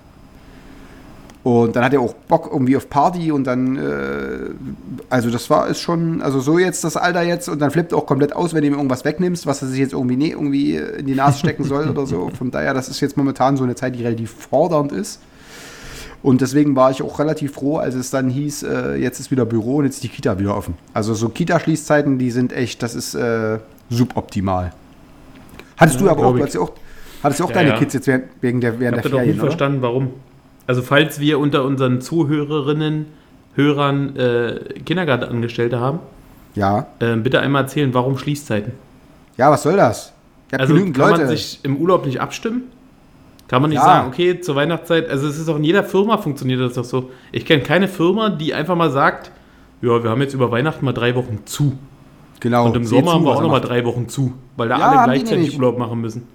Und dann hat er auch Bock irgendwie auf Party und dann, äh, also das war ist schon, also so jetzt das Alter jetzt und dann flippt er auch komplett aus, wenn du ihm irgendwas wegnimmst, was er sich jetzt irgendwie nee, irgendwie in die Nase stecken soll oder so. Von daher, das ist jetzt momentan so eine Zeit, die relativ fordernd ist. Und deswegen war ich auch relativ froh, als es dann hieß, äh, jetzt ist wieder Büro und jetzt ist die Kita wieder offen. Also so Kita-Schließzeiten, die sind echt, das ist äh, suboptimal. Hattest Ja, du aber auch, du ich. hattest ja auch, hattest du auch Ja, deine ja. Kids jetzt während, wegen der, Ich während habe der das auch nie Ferien, oder? verstanden, warum. Also, falls wir unter unseren Zuhörerinnen, Hörern äh, Kindergartenangestellte haben, Ja. äh, bitte einmal erzählen, warum Schließzeiten? Ja, was soll das? Ich Also genügend kann Leute. man sich im Urlaub nicht abstimmen? Kann man nicht Ja. sagen, okay, zur Weihnachtszeit, also es ist auch in jeder Firma funktioniert das doch so. Ich kenne keine Firma, die einfach mal sagt, ja, wir haben jetzt über Weihnachten mal drei Wochen zu. genau. Und im Sommer zu, haben wir auch nochmal drei Wochen zu, weil da Ja, alle gleichzeitig. Urlaub machen müssen.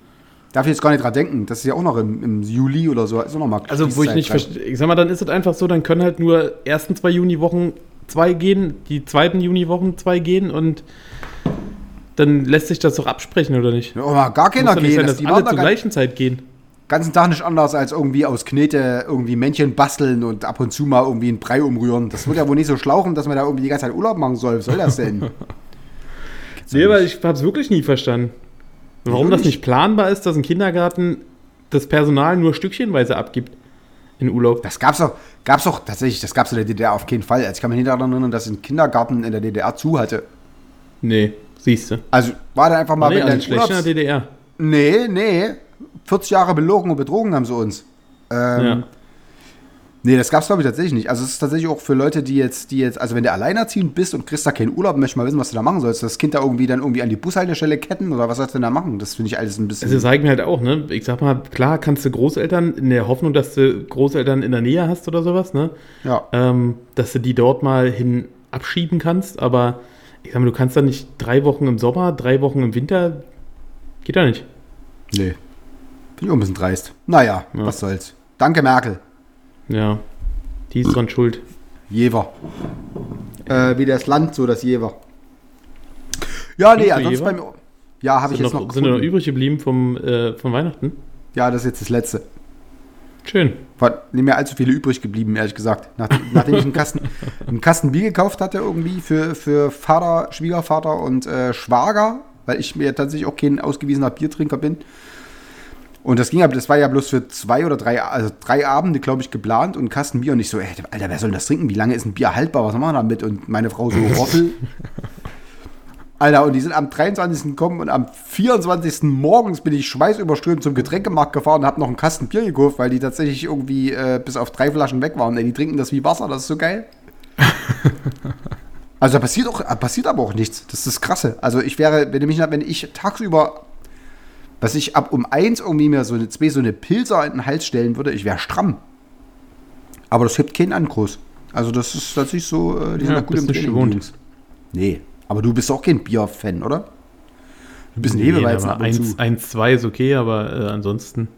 Darf ich jetzt gar nicht dran denken. Das ist ja auch noch im, im Juli oder so. Ist auch noch mal Also, wo ich nicht verstehe, ich sag mal, dann ist es einfach so, dann können halt nur ersten zwei Juniwochen zwei gehen, die zweiten Juniwochen zwei gehen und dann lässt sich das doch absprechen, oder nicht? Ja, aber gar keiner gehen. sein, Das, dass die alle zur gleichen Zeit gehen. ganzen Tag nicht anders als irgendwie aus Knete irgendwie Männchen basteln und ab und zu mal irgendwie einen Brei umrühren. Das wird ja wohl nicht so schlauchen, dass man da irgendwie die ganze Zeit Urlaub machen soll. Was soll das denn? Nee, aber ich hab's wirklich nie verstanden. Warum das nicht? planbar ist, dass ein Kindergarten das Personal nur stückchenweise abgibt in Urlaub. Das gab's doch, gab's doch tatsächlich, das gab's in der DDR auf keinen Fall. Also ich kann mich nicht daran erinnern, dass ein Kindergarten in der DDR zu hatte. Nee, siehst du. Also war da einfach mal, Nee, alles schlecht in der Urlaubs... DDR. Nee, nee. 40 Jahre belogen und betrogen haben sie uns. Ähm, Ja. Nee, das gab's glaube ich tatsächlich nicht. Also es ist tatsächlich auch für Leute, die jetzt, die jetzt, also wenn du alleinerziehend bist und kriegst da keinen Urlaub, möchtest mal wissen, was du da machen sollst. Das Kind da irgendwie dann irgendwie an die Bushaltestelle ketten oder was sollst du denn da machen? Das finde ich alles ein bisschen. Also mir halt auch, ne? Ich sag mal, klar kannst du Großeltern in der Hoffnung, dass du Großeltern in der Nähe hast oder sowas, ne? ja. Ähm, dass du die dort mal hin abschieben kannst, aber ich sag mal, du kannst dann nicht drei Wochen im Sommer, drei Wochen im Winter. Geht ja nicht. Nee. Finde ich auch ein bisschen dreist. Naja, Ja. was soll's. Danke, Merkel. Ja. Die ist dran schuld. Jever. Äh, wie das Land, so das Jever. Ja, nee, ansonsten bei mir. Ja, habe ich jetzt noch, noch. sind noch übrig geblieben vom, äh, von Weihnachten? Ja, das ist jetzt das letzte. Schön. War nicht mehr allzu viele übrig geblieben, ehrlich gesagt. Nach, nachdem ich einen Kasten, einen Kasten Bier gekauft hatte, irgendwie für, für Vater, Schwiegervater und äh, Schwager, weil ich mir tatsächlich auch kein ausgewiesener Biertrinker bin, Und das ging aber, das war ja bloß für zwei oder drei, also drei Abende, glaube ich, geplant und Kasten Bier und ich so, ey, Alter, wer soll das trinken? Wie lange ist ein Bier haltbar? Was machen wir damit? Und meine Frau so, Roffel. Alter, und die sind am 23. gekommen und am 24. morgens bin ich schweißüberströmt zum Getränkemarkt gefahren und habe noch einen Kasten Bier gekauft, weil die tatsächlich irgendwie äh, bis auf drei Flaschen weg waren. Ey, die trinken das wie Wasser, das ist so geil. also da passiert, auch, passiert aber auch nichts. Das ist das Krasse. Also ich wäre, wenn, mich, wenn ich tagsüber, was ich ab um eins irgendwie mir so eine, zwei so eine Pilzer in den Hals stellen würde, ich wäre stramm. Aber das hebt keinen an groß. Also das ist tatsächlich so, äh, die sind Ja, da gut im Training. gewohnt. Nee, aber du bist auch kein Bier-Fan, oder? Du bist ein Nee, Hefeweizen aber ab und zu. 1, 1, 2 ist okay, aber äh, ansonsten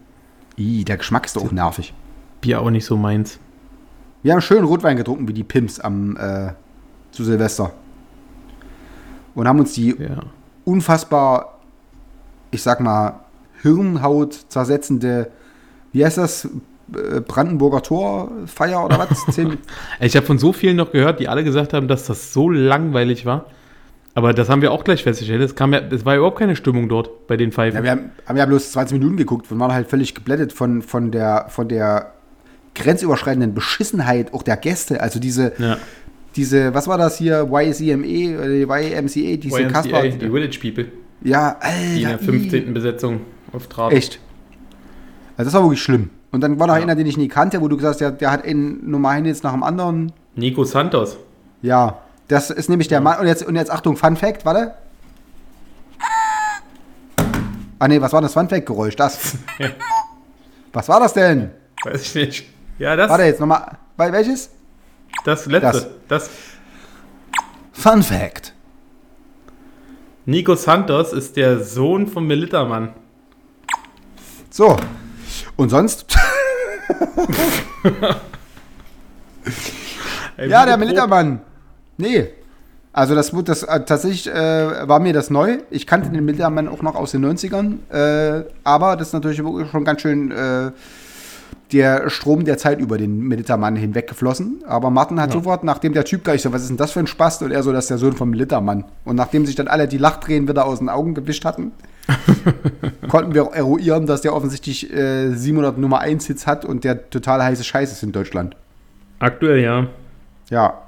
Ih, der Geschmack ist doch auch nervig. Bier auch nicht so meins. Wir haben schön Rotwein getrunken, wie die Pimps am, äh, zu Silvester. Und haben uns die Ja. unfassbar, ich sag mal, Hirnhaut zersetzende, wie heißt das, Äh, Brandenburger Torfeier oder was? Ich habe von so vielen noch gehört, die alle gesagt haben, dass das so langweilig war. Aber das haben wir auch gleich festgestellt. Es, kam ja, es war überhaupt keine Stimmung dort bei den Pfeifen. ja, wir haben, haben ja bloß 20 Minuten geguckt und waren halt völlig geblättet von, von, der, von der grenzüberschreitenden Beschissenheit auch der Gäste. Also diese, Ja. diese, was war das hier, YCME, oder YMCA, diese YMCA, Kasper. die Village People, Ja, die in Alter, der 15. Besetzung auf Draht. Echt. Also das war wirklich schlimm. Und dann war noch einer, den ich nie kannte, wo du gesagt hast, der, der hat einen Nummer 1 jetzt nach dem anderen. Nico Santos. Ja, das ist nämlich der Mann. Und jetzt, und jetzt Achtung, Fun Fact, warte. Ah nee, was war das Fun Fact Geräusch? Das. was war das denn? Weiß ich nicht. Ja, das, Warte jetzt nochmal. Welches? das letzte. Das. Das. Fun Fact. Nico Santos ist der Sohn von Melittermann. So. Und sonst? Ey, ja, der geprobt. Militermann. Nee. Also das, das äh, tatsächlich äh, war mir das neu. Ich kannte den Militermann auch noch aus den 90ern. Äh, aber das ist natürlich schon ganz schön äh, der Strom der Zeit über den Militermann hinweggeflossen. Aber Martin hat sofort, nachdem der Typ gleich so, was ist denn das für ein Spaß? Und er so, das ist der Sohn vom Militermann. Und nachdem sich dann alle die Lachtränen wieder aus den Augen gewischt hatten, konnten wir auch eruieren, dass der offensichtlich äh, 700 Nummer 1 Hits hat und der total heiße Scheiß ist in Deutschland. Aktuell ja. Ja,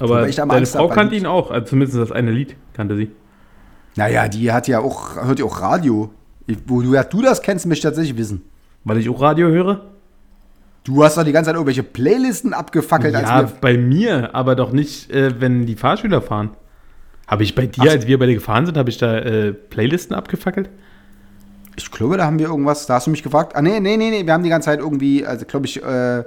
Aber deine Frau kannte ihn auch. Also zumindest das eine Lied kannte sie. Naja, die hat ja auch, hört ja auch Radio. Ich, wo du, ja, du das kennst, möchte ich tatsächlich wissen. Weil ich auch Radio höre? Du hast doch die ganze Zeit irgendwelche Playlisten abgefackelt, als Ja, bei mir, aber doch nicht, äh, wenn die Fahrschüler fahren. Habe ich bei dir, so. als wir beide gefahren sind, habe ich da äh, Playlisten abgefackelt? Ich glaube, da haben wir irgendwas, da hast du mich gefragt. Ah, nee, nee, nee, nee, wir haben die ganze Zeit irgendwie, also glaube ich, äh,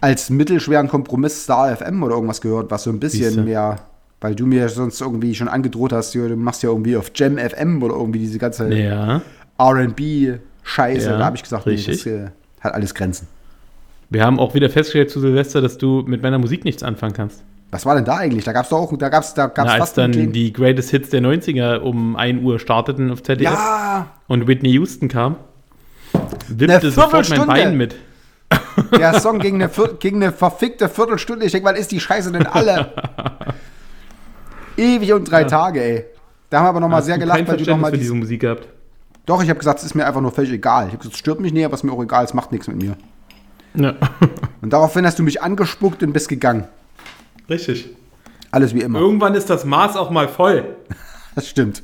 als mittelschweren Kompromiss Star FM oder irgendwas gehört, was so ein bisschen Siehste. mehr, weil du mir sonst irgendwie schon angedroht hast, du machst ja irgendwie auf Jam FM oder irgendwie diese ganze Ja. RB-Scheiße. Ja, da habe ich gesagt, nee, das äh, hat alles Grenzen. Wir haben auch wieder festgestellt zu Silvester, dass du mit meiner Musik nichts anfangen kannst. Was war denn da eigentlich? Da gab es doch auch, da gab es da gab's Na, als dann die Greatest Hits der 90er um 1 Uhr starteten auf ZDF Ja, und Whitney Houston kam, wippte sofort mein. Bein mit. Der Song ging eine, ging eine verfickte Viertelstunde. Ich denke, wann ist die Scheiße denn alle? Ewig und drei Tage, ey. Da haben wir aber nochmal sehr gelacht, weil du nochmal diese Musik gehabt. Doch, ich habe gesagt, es ist mir einfach nur völlig egal. Ich habe gesagt, es stört mich nicht, aber es ist mir auch egal, es macht nichts mit mir. Ja. Und daraufhin hast du mich angespuckt und bist gegangen. Richtig. Alles wie immer. Irgendwann ist das Maß auch mal voll. Das stimmt.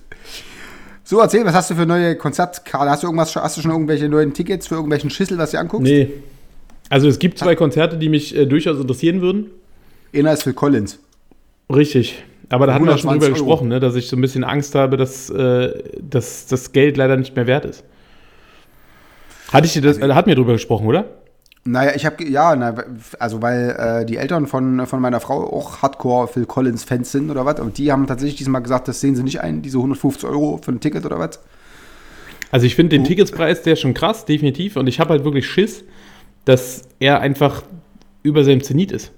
So, erzähl, was hast du für neue Konzertkarten? Hast du irgendwas, hast du schon irgendwelche neuen Tickets für irgendwelchen Schissel, was du dir anguckst? Nee. Also es gibt zwei Konzerte, die mich äh, durchaus interessieren würden. Einer ist Phil Collins. Richtig. Aber da hatten wir schon 120 drüber Euro. gesprochen, ne, dass ich so ein bisschen Angst habe, dass, äh, dass das Geld leider nicht mehr wert ist. Hatte ich dir das, äh, hat mir drüber gesprochen, oder? Naja, ich habe, ja, na, also weil äh, die Eltern von, von meiner Frau auch Hardcore Phil Collins Fans sind oder was. Und die haben tatsächlich diesmal gesagt, das sehen sie nicht ein, diese 150 Euro für ein Ticket oder was. Also ich Oh. finde den Ticketspreis, der ist schon krass, definitiv. Und ich habe halt wirklich Schiss, dass er einfach über seinem Zenit ist.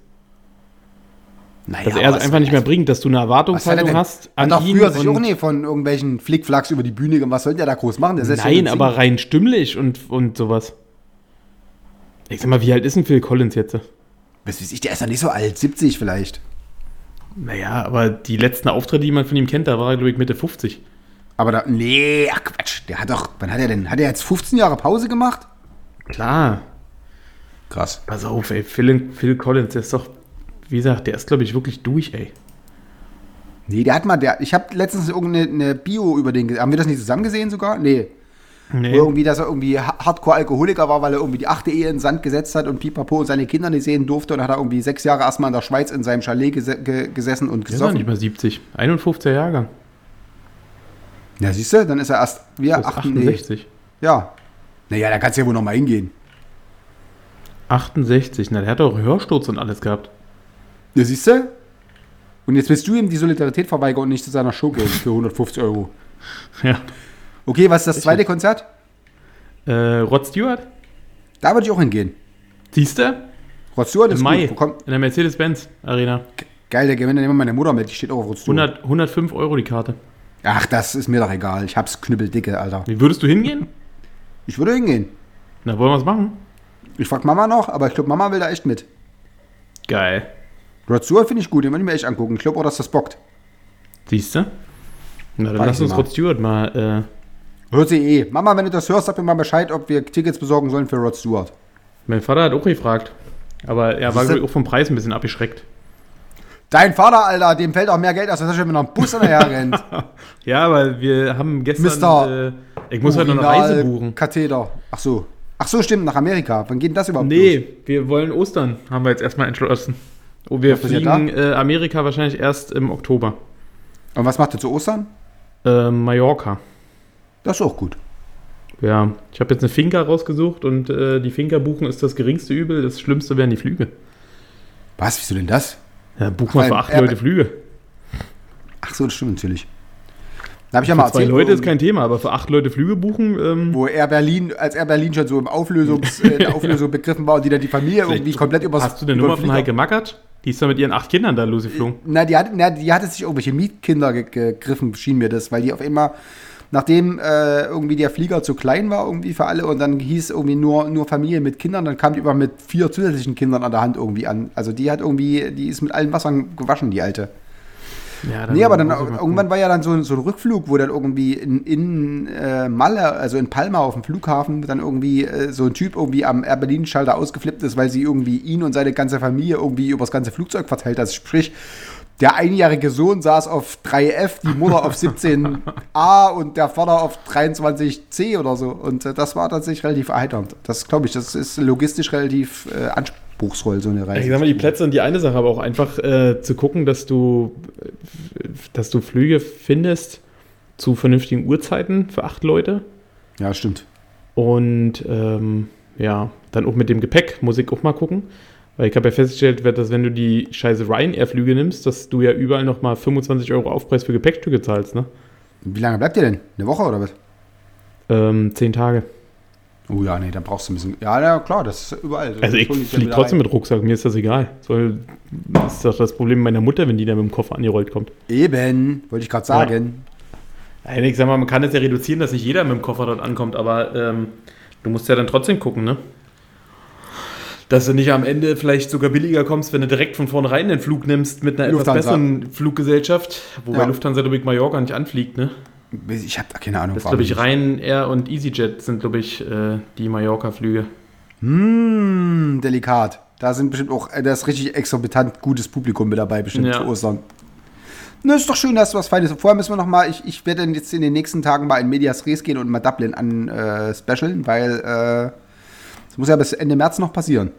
Naja, Dass er es einfach nicht mehr bringt, dass du eine er Erwartungshaltung hast Hat doch ihn früher sich auch nie von irgendwelchen Flickflacks über die Bühne gemacht. Was soll der da groß machen? Der Nein, aber rein stimmlich und, und sowas. Ich sag mal, wie alt ist denn Phil Collins jetzt? Was weiß ich, der ist ja nicht so alt, 70 vielleicht. Naja, aber die letzten Auftritte, die man von ihm kennt, da war er, glaube ich, Mitte 50. Aber da, nee, ach Quatsch, der hat doch, wann hat er denn, hat er jetzt 15 Jahre Pause gemacht? Klar. Krass. Pass auf, ey. Phil, Phil Collins, der ist doch, wie gesagt, der ist, glaube ich, wirklich durch, ey. Nee, der hat mal, der, ich habe letztens irgendeine eine Bio über den, haben wir das nicht zusammen gesehen sogar? Nee. Nee. Irgendwie, dass er irgendwie ha- Hardcore-Alkoholiker war, weil er irgendwie die achte Ehe in den Sand gesetzt hat und Pipapo und seine Kinder nicht sehen durfte und hat er irgendwie sechs Jahre erstmal in der Schweiz in seinem Chalet gese ge gesessen und Der ist nicht gesoffen. mal 70. 51er Jahrgang. Ja, siehst du, dann ist er erst, er, ist 68. 68. Ja. Naja, da kannst du ja wohl noch mal hingehen. 68. Na, der hat doch Hörsturz und alles gehabt. Ja, siehst du? Und jetzt willst du ihm die Solidarität verweigern und nicht zu seiner Show gehen für 150 Euro. Ja. Okay, was ist das zweite Konzert? Äh, Rod Stewart? Da würde ich auch hingehen. Siehst du? Rod Stewart Im ist Mai. gut. In der Mercedes-Benz Arena. geil, der gewinnt dann immer meine Mutter mit, die steht auch auf Rod Stewart. 100, 105 Euro die Karte. Ach, das ist mir doch egal. Ich hab's knüppeldicke, Alter. Wie würdest du hingehen? Ich würde hingehen. Na, wollen wir es machen? Ich frag Mama noch, aber ich glaube, Mama will da echt mit. Geil. Rod Stewart finde ich gut, den würde ich mir echt angucken. Ich glaube auch, dass das bockt. Siehst du? Na, dann Weiß lass uns. Rod Stewart mal. Hört sie eh. Mama, wenn du das hörst, sag mir mal Bescheid, ob wir Tickets besorgen sollen für Rod Stewart. Äh, mein Vater hat auch gefragt. Aber er war ich, auch vom Preis ein bisschen abgeschreckt. Dein Vater, Alter, dem fällt auch mehr Geld aus, als er schon mit einem Bus hinterher rennt. Ja, weil wir haben gestern. Mister Äh, ich muss heute noch eine Reise buchen. Katheter. Ach so. Ach so, stimmt, nach Amerika. Wann geht denn das überhaupt los? Nee, wir wollen Ostern, haben wir jetzt erstmal entschlossen. Oh, wir fliegen äh, Amerika wahrscheinlich erst im Oktober. Und was macht ihr zu Ostern? Äh, Mallorca. Das ist auch gut. Ja, ich habe jetzt eine Finca rausgesucht und äh, die Finca buchen ist das geringste Übel. Das Schlimmste wären die Flüge. Was, wieso denn das? Ja, buch Ach, mal für acht er- Leute Flüge. Ach so, das stimmt natürlich. Da habe ich ja mal Für zwei Leute ist kein Thema, aber für acht Leute Flüge buchen, ähm, wo Air Berlin, als Air Berlin schon so im Auflösungs, äh, in der Auflösung begriffen war und die dann die Familie irgendwie komplett übers hast du eine Nummer von Heike Mackert? Die ist da mit ihren acht Kindern da losgeflogen. Na, die hat, na, die hatte sich irgendwelche Mietkinder ge gegriffen, schien mir das, weil die auf einmal, nachdem äh, irgendwie der Flieger zu klein war irgendwie für alle und dann hieß irgendwie nur, nur Familie mit Kindern, dann kam die über mit vier zusätzlichen Kindern an der Hand irgendwie an. Also die hat irgendwie, die ist mit allen Wassern gewaschen, die alte. Ja, Nee, aber dann irgendwann war ja dann so, so ein Rückflug, wo dann irgendwie in, in äh, Malle, also in Palma auf dem Flughafen, dann irgendwie äh, so ein Typ irgendwie am Air Berlin-Schalter ausgeflippt ist, weil sie irgendwie ihn und seine ganze Familie irgendwie übers ganze Flugzeug verteilt hat. Sprich, der einjährige Sohn saß auf 3F, die Mutter auf 17a und der Vater auf 23c oder so. Und äh, das war tatsächlich relativ erheiternd. Das glaube ich, das ist logistisch relativ äh, anspruchsvoll, so eine Reise. Ich sag mal, die Plätze sind die eine Sache, aber auch einfach äh, zu gucken, dass du, dass du Flüge findest zu vernünftigen Uhrzeiten für acht Leute. Ja, stimmt. Und ähm, ja, dann auch mit dem Gepäck muss ich auch mal gucken. Weil ich habe ja festgestellt, dass wenn du die scheiße Ryanair-Flüge nimmst, dass du ja überall nochmal 25 Euro Aufpreis für Gepäckstücke zahlst, ne? Wie lange bleibt ihr denn? Eine Woche oder was? Ähm, zehn Tage. Oh ja, nee, dann brauchst du ein bisschen. Ja, ja klar, das ist überall. Also ich fliege trotzdem rein. mit Rucksack, mir ist das egal. Soll, das ist doch das Problem meiner Mutter, wenn die da mit dem Koffer angerollt kommt. Eben, wollte ich gerade sagen. Nein, ich sag mal, man kann es ja reduzieren, dass nicht jeder mit dem Koffer dort ankommt, aber ähm, du musst ja dann trotzdem gucken, ne? Dass du nicht am Ende vielleicht sogar billiger kommst, wenn du direkt von vornherein den Flug nimmst mit einer etwas Lufthansa. besseren Fluggesellschaft, wobei Ja. Lufthansa, ich, Mallorca nicht anfliegt, ne? Ich habe keine Ahnung. Das glaube ich. Ryanair und EasyJet sind, glaube ich, äh, die Mallorca-Flüge. Hm, delikat. Da sind bestimmt auch, äh, da ist richtig exorbitant gutes Publikum mit dabei, bestimmt Ja. zu Ostern. Na, ist doch schön, dass du was Feines. Vorher müssen wir noch mal, ich, ich werde dann jetzt in den nächsten Tagen mal in Medias Res gehen und mal Dublin an äh, specialen, weil äh, das muss ja bis Ende März noch passieren.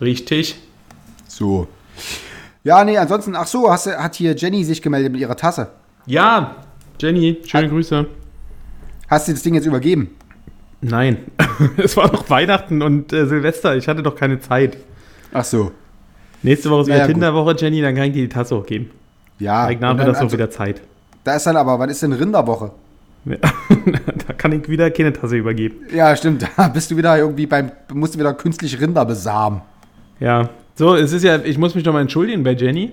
Richtig. So. Ja, nee, ansonsten, ach so, hast, du- hat hier Jenny sich gemeldet mit ihrer Tasse. Ja, Jenny, schöne Grüße. Hast du das Ding jetzt übergeben? Nein, es war noch Weihnachten und äh, Silvester, ich hatte doch keine Zeit. Ach so. Nächste Woche ist wieder gut. Tinderwoche, Jenny, dann kann ich dir die Tasse auch geben. Ja. Ja, und nach dann- das auch also, wieder Zeit. Da ist dann aber, wann ist denn Rinderwoche? Ja. da kann ich wieder keine Tasse übergeben. Ja, stimmt. Da bist du wieder irgendwie beim, musst du wieder künstlich Rinder besamen. Ja, so, es ist ja, ich muss mich nochmal entschuldigen bei Jenny.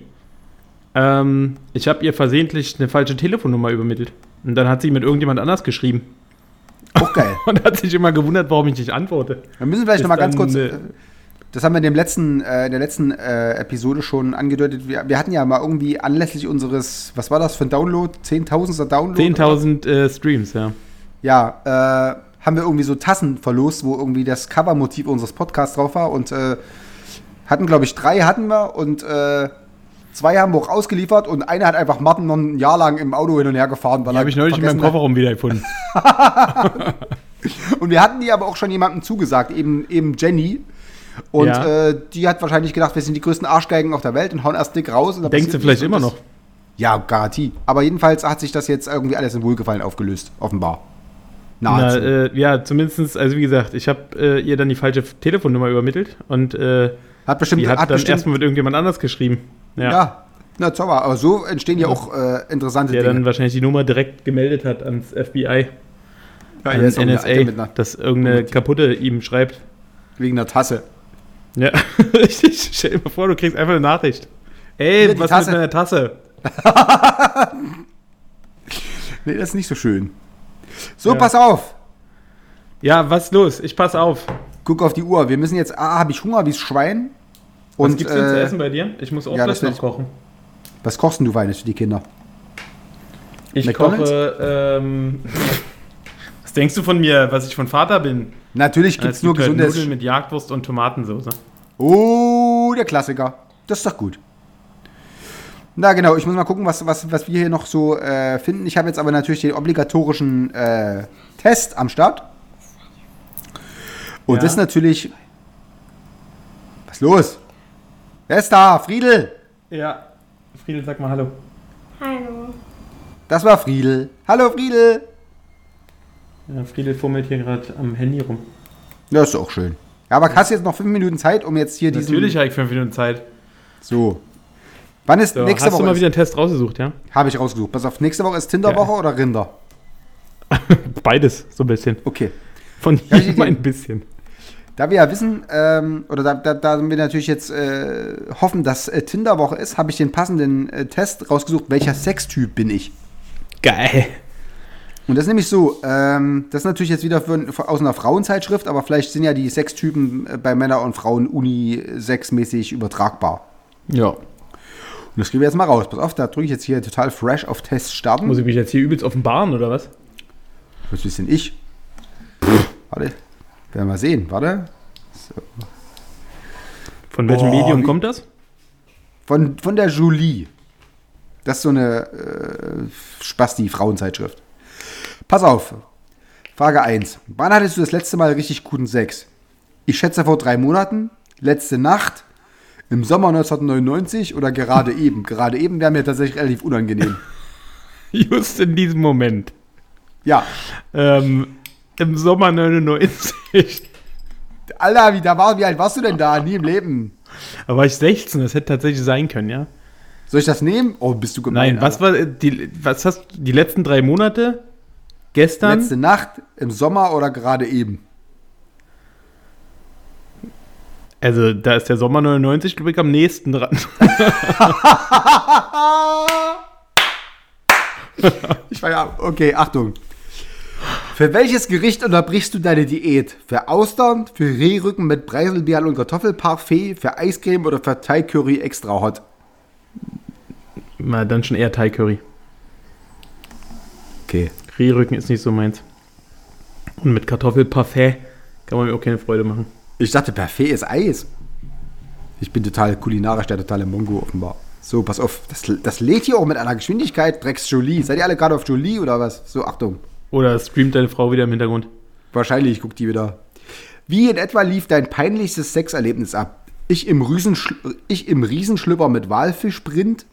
Ähm, ich habe ihr versehentlich eine falsche Telefonnummer übermittelt. Und dann hat sie mit irgendjemand anders geschrieben. Auch geil. Und hat sich immer gewundert, warum ich nicht antworte. Wir müssen vielleicht Ist noch mal ganz kurz. äh, Äh, das haben wir in, dem letzten, äh, in der letzten äh, Episode schon angedeutet. Wir, wir hatten ja mal irgendwie anlässlich unseres, was war das für ein Download? Zehntausendster Download? 10.000 äh, Streams, ja. Ja, äh, haben wir irgendwie so Tassen verlost, wo irgendwie das Covermotiv unseres Podcasts drauf war und äh, hatten, glaube ich, drei hatten wir und äh, zwei haben wir auch ausgeliefert und einer hat einfach Martin noch ein Jahr lang im Auto hin und her gefahren. Weil Die habe ich neulich in meinem Kofferraum wiedergefunden. Und wir hatten die aber auch schon jemandem zugesagt, eben, eben Jenny. Und Ja. äh, die hat wahrscheinlich gedacht, wir sind die größten Arschgeigen auf der Welt und hauen erst dick raus. Du passiert vielleicht immer noch? Ja, Garantie. Aber jedenfalls hat sich das jetzt irgendwie alles in Wohlgefallen aufgelöst, offenbar. Na, äh, ja, zumindest, also wie gesagt, ich habe äh, ihr dann die falsche Telefonnummer übermittelt und äh, hat bestimmt, die hat, hat dann bestimmt erstmal mit irgendjemand anders geschrieben. Ja. ja. na Zauber. Aber so entstehen ja auch äh, interessante Der Dinge. dann wahrscheinlich die Nummer direkt gemeldet hat ans FBI, ja, an NSA, mit einer, dass irgendeine kaputte ihm schreibt. wegen einer Tasse. Ja, richtig. Stell dir mal vor, du kriegst einfach eine Nachricht. Ey, die was Tasse. mit meiner Tasse? Nee, das ist nicht so schön. So, Ja. pass auf. Ja, was ist los? Ich pass auf. Guck auf die Uhr. Wir müssen jetzt, ah, habe ich Hunger wie das Schwein. Was Und gibt's denn zu äh, essen bei dir? Ich muss auch ja, gleich noch kochen. was kochst du Weines für die Kinder? Ich McDonald's? koche, ähm, was denkst du von mir, was ich von Vater bin? Natürlich gibt es Es nur gibt halt. Nudeln mit Jagdwurst und Tomatensauce. Oh, der Klassiker. Das ist doch gut. Na genau, ich muss mal gucken, was, was, was wir hier noch so äh, finden. Ich habe jetzt aber natürlich den obligatorischen äh, Test am Start. Und Ja. das ist natürlich. Was ist los? Wer ist da? Friedel! Ja. Friedel, sag mal Hallo. Hallo. Das war Friedel. Hallo Friedel! Ja, Friedel fummelt hier gerade am Handy rum. Das ist auch schön. Ja, aber hast du jetzt noch fünf Minuten Zeit, um jetzt hier diesen. Natürlich habe ich fünf Minuten Zeit. So. Wann ist So, nächste hast du Woche? mal wieder einen Test rausgesucht, ja? Habe ich rausgesucht. Pass auf, nächste Woche ist Tinderwoche Ja. oder Rinder? Beides, so ein bisschen. Okay. Von Ja, ich- jedem ein bisschen. Da wir ja wissen, ähm, oder da, da, da wir natürlich jetzt äh, hoffen, dass äh, Tinderwoche ist, habe ich den passenden äh, Test rausgesucht, welcher Sextyp bin ich. Geil. Und das ist nämlich so, ähm, das ist natürlich jetzt wieder für, für, aus einer Frauenzeitschrift, aber vielleicht sind ja die Sextypen äh, bei Männern und Frauen uni-sexmäßig übertragbar. Ja. Und das kriegen wir jetzt mal raus. Pass auf, da drücke ich jetzt hier total fresh auf Test starten. Muss ich mich jetzt hier übelst offenbaren, oder was? Was bist denn ich? Pff, warte, werden wir mal sehen. Warte. Von welchem Oh, Medium kommt das? Von, von der Julie. Das ist so eine äh, Spasti-Frauenzeitschrift. Pass auf. Frage 1. Wann hattest du das letzte Mal richtig guten Sex? Ich schätze vor drei Monaten, letzte Nacht, im Sommer 1999 oder gerade eben. Gerade eben wäre mir tatsächlich relativ unangenehm. Just in diesem Moment. Ja. Ähm, Im Sommer 99. Alter, wie, da war, wie alt warst du denn da? Nie im Leben. Da war ich 16, das hätte tatsächlich sein können, ja? Soll ich das nehmen? Oh, bist du gemein. Nein, was war äh, die, was hast du, die letzten drei Monate? Gestern? Letzte Nacht, im Sommer oder gerade eben? Also, da ist der Sommer 99, glaube ich, am nächsten dran. Ich war ja, okay, Achtung. Für welches Gericht unterbrichst du deine Diät? Für Austern, für Rehrücken mit Preiselbeeren und Kartoffelparfait, für Eiscreme oder für Thai Curry extra hot? Na, dann schon eher Thai Curry. Okay. Rehrücken ist nicht so meins. Und mit Kartoffelparfait kann man mir auch keine Freude machen. Ich dachte, Parfait ist Eis. Ich bin total kulinarisch, der totale Mongo offenbar. So, pass auf, das, das lädt hier auch mit einer Geschwindigkeit. Drecks Jolie. Seid ihr alle gerade auf Jolie oder was? So, Achtung. Oder streamt deine Frau wieder im Hintergrund? Wahrscheinlich, ich guck die wieder. Wie in etwa lief dein peinlichstes Sexerlebnis ab? Ich im, Riesenschl ich im Riesenschlüpper mit Walfischprint.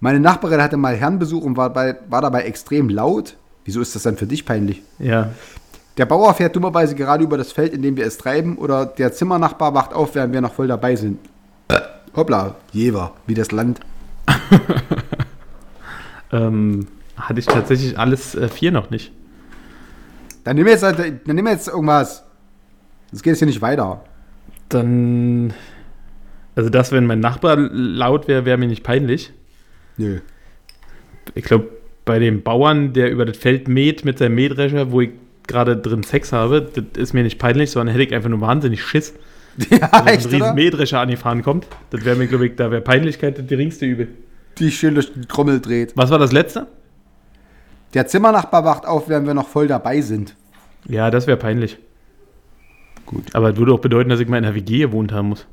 Meine Nachbarin hatte mal Herrenbesuch und war, bei, war dabei extrem laut. Wieso ist das dann für dich peinlich? Ja. Der Bauer fährt dummerweise gerade über das Feld, in dem wir es treiben, oder der Zimmernachbar wacht auf, während wir noch voll dabei sind. Hoppla, Jever, wie das Land. Ähm, hatte ich tatsächlich alles äh, vier noch nicht. Dann nimm jetzt, dann nimm jetzt irgendwas. Das geht jetzt hier nicht weiter. Dann. Also, das, wenn mein Nachbar laut wäre, wäre mir nicht peinlich. Nö. Ich glaube, bei dem Bauern, der über das Feld mäht mit seinem Mähdrescher, wo ich gerade drin Sex habe, das ist mir nicht peinlich, sondern hätte ich einfach nur wahnsinnig Schiss. Ja, Wenn echt, ein riesen oder? Mähdrescher angefahren kommt, das wäre mir, glaube ich, da wäre Peinlichkeit das geringste Übel. Die schön durch die Trommel dreht. Was war das letzte? Der Zimmernachbar wacht auf, während wir noch voll dabei sind. Ja, das wäre peinlich. Gut. Aber es würde auch bedeuten, dass ich mal in einer WG gewohnt haben muss.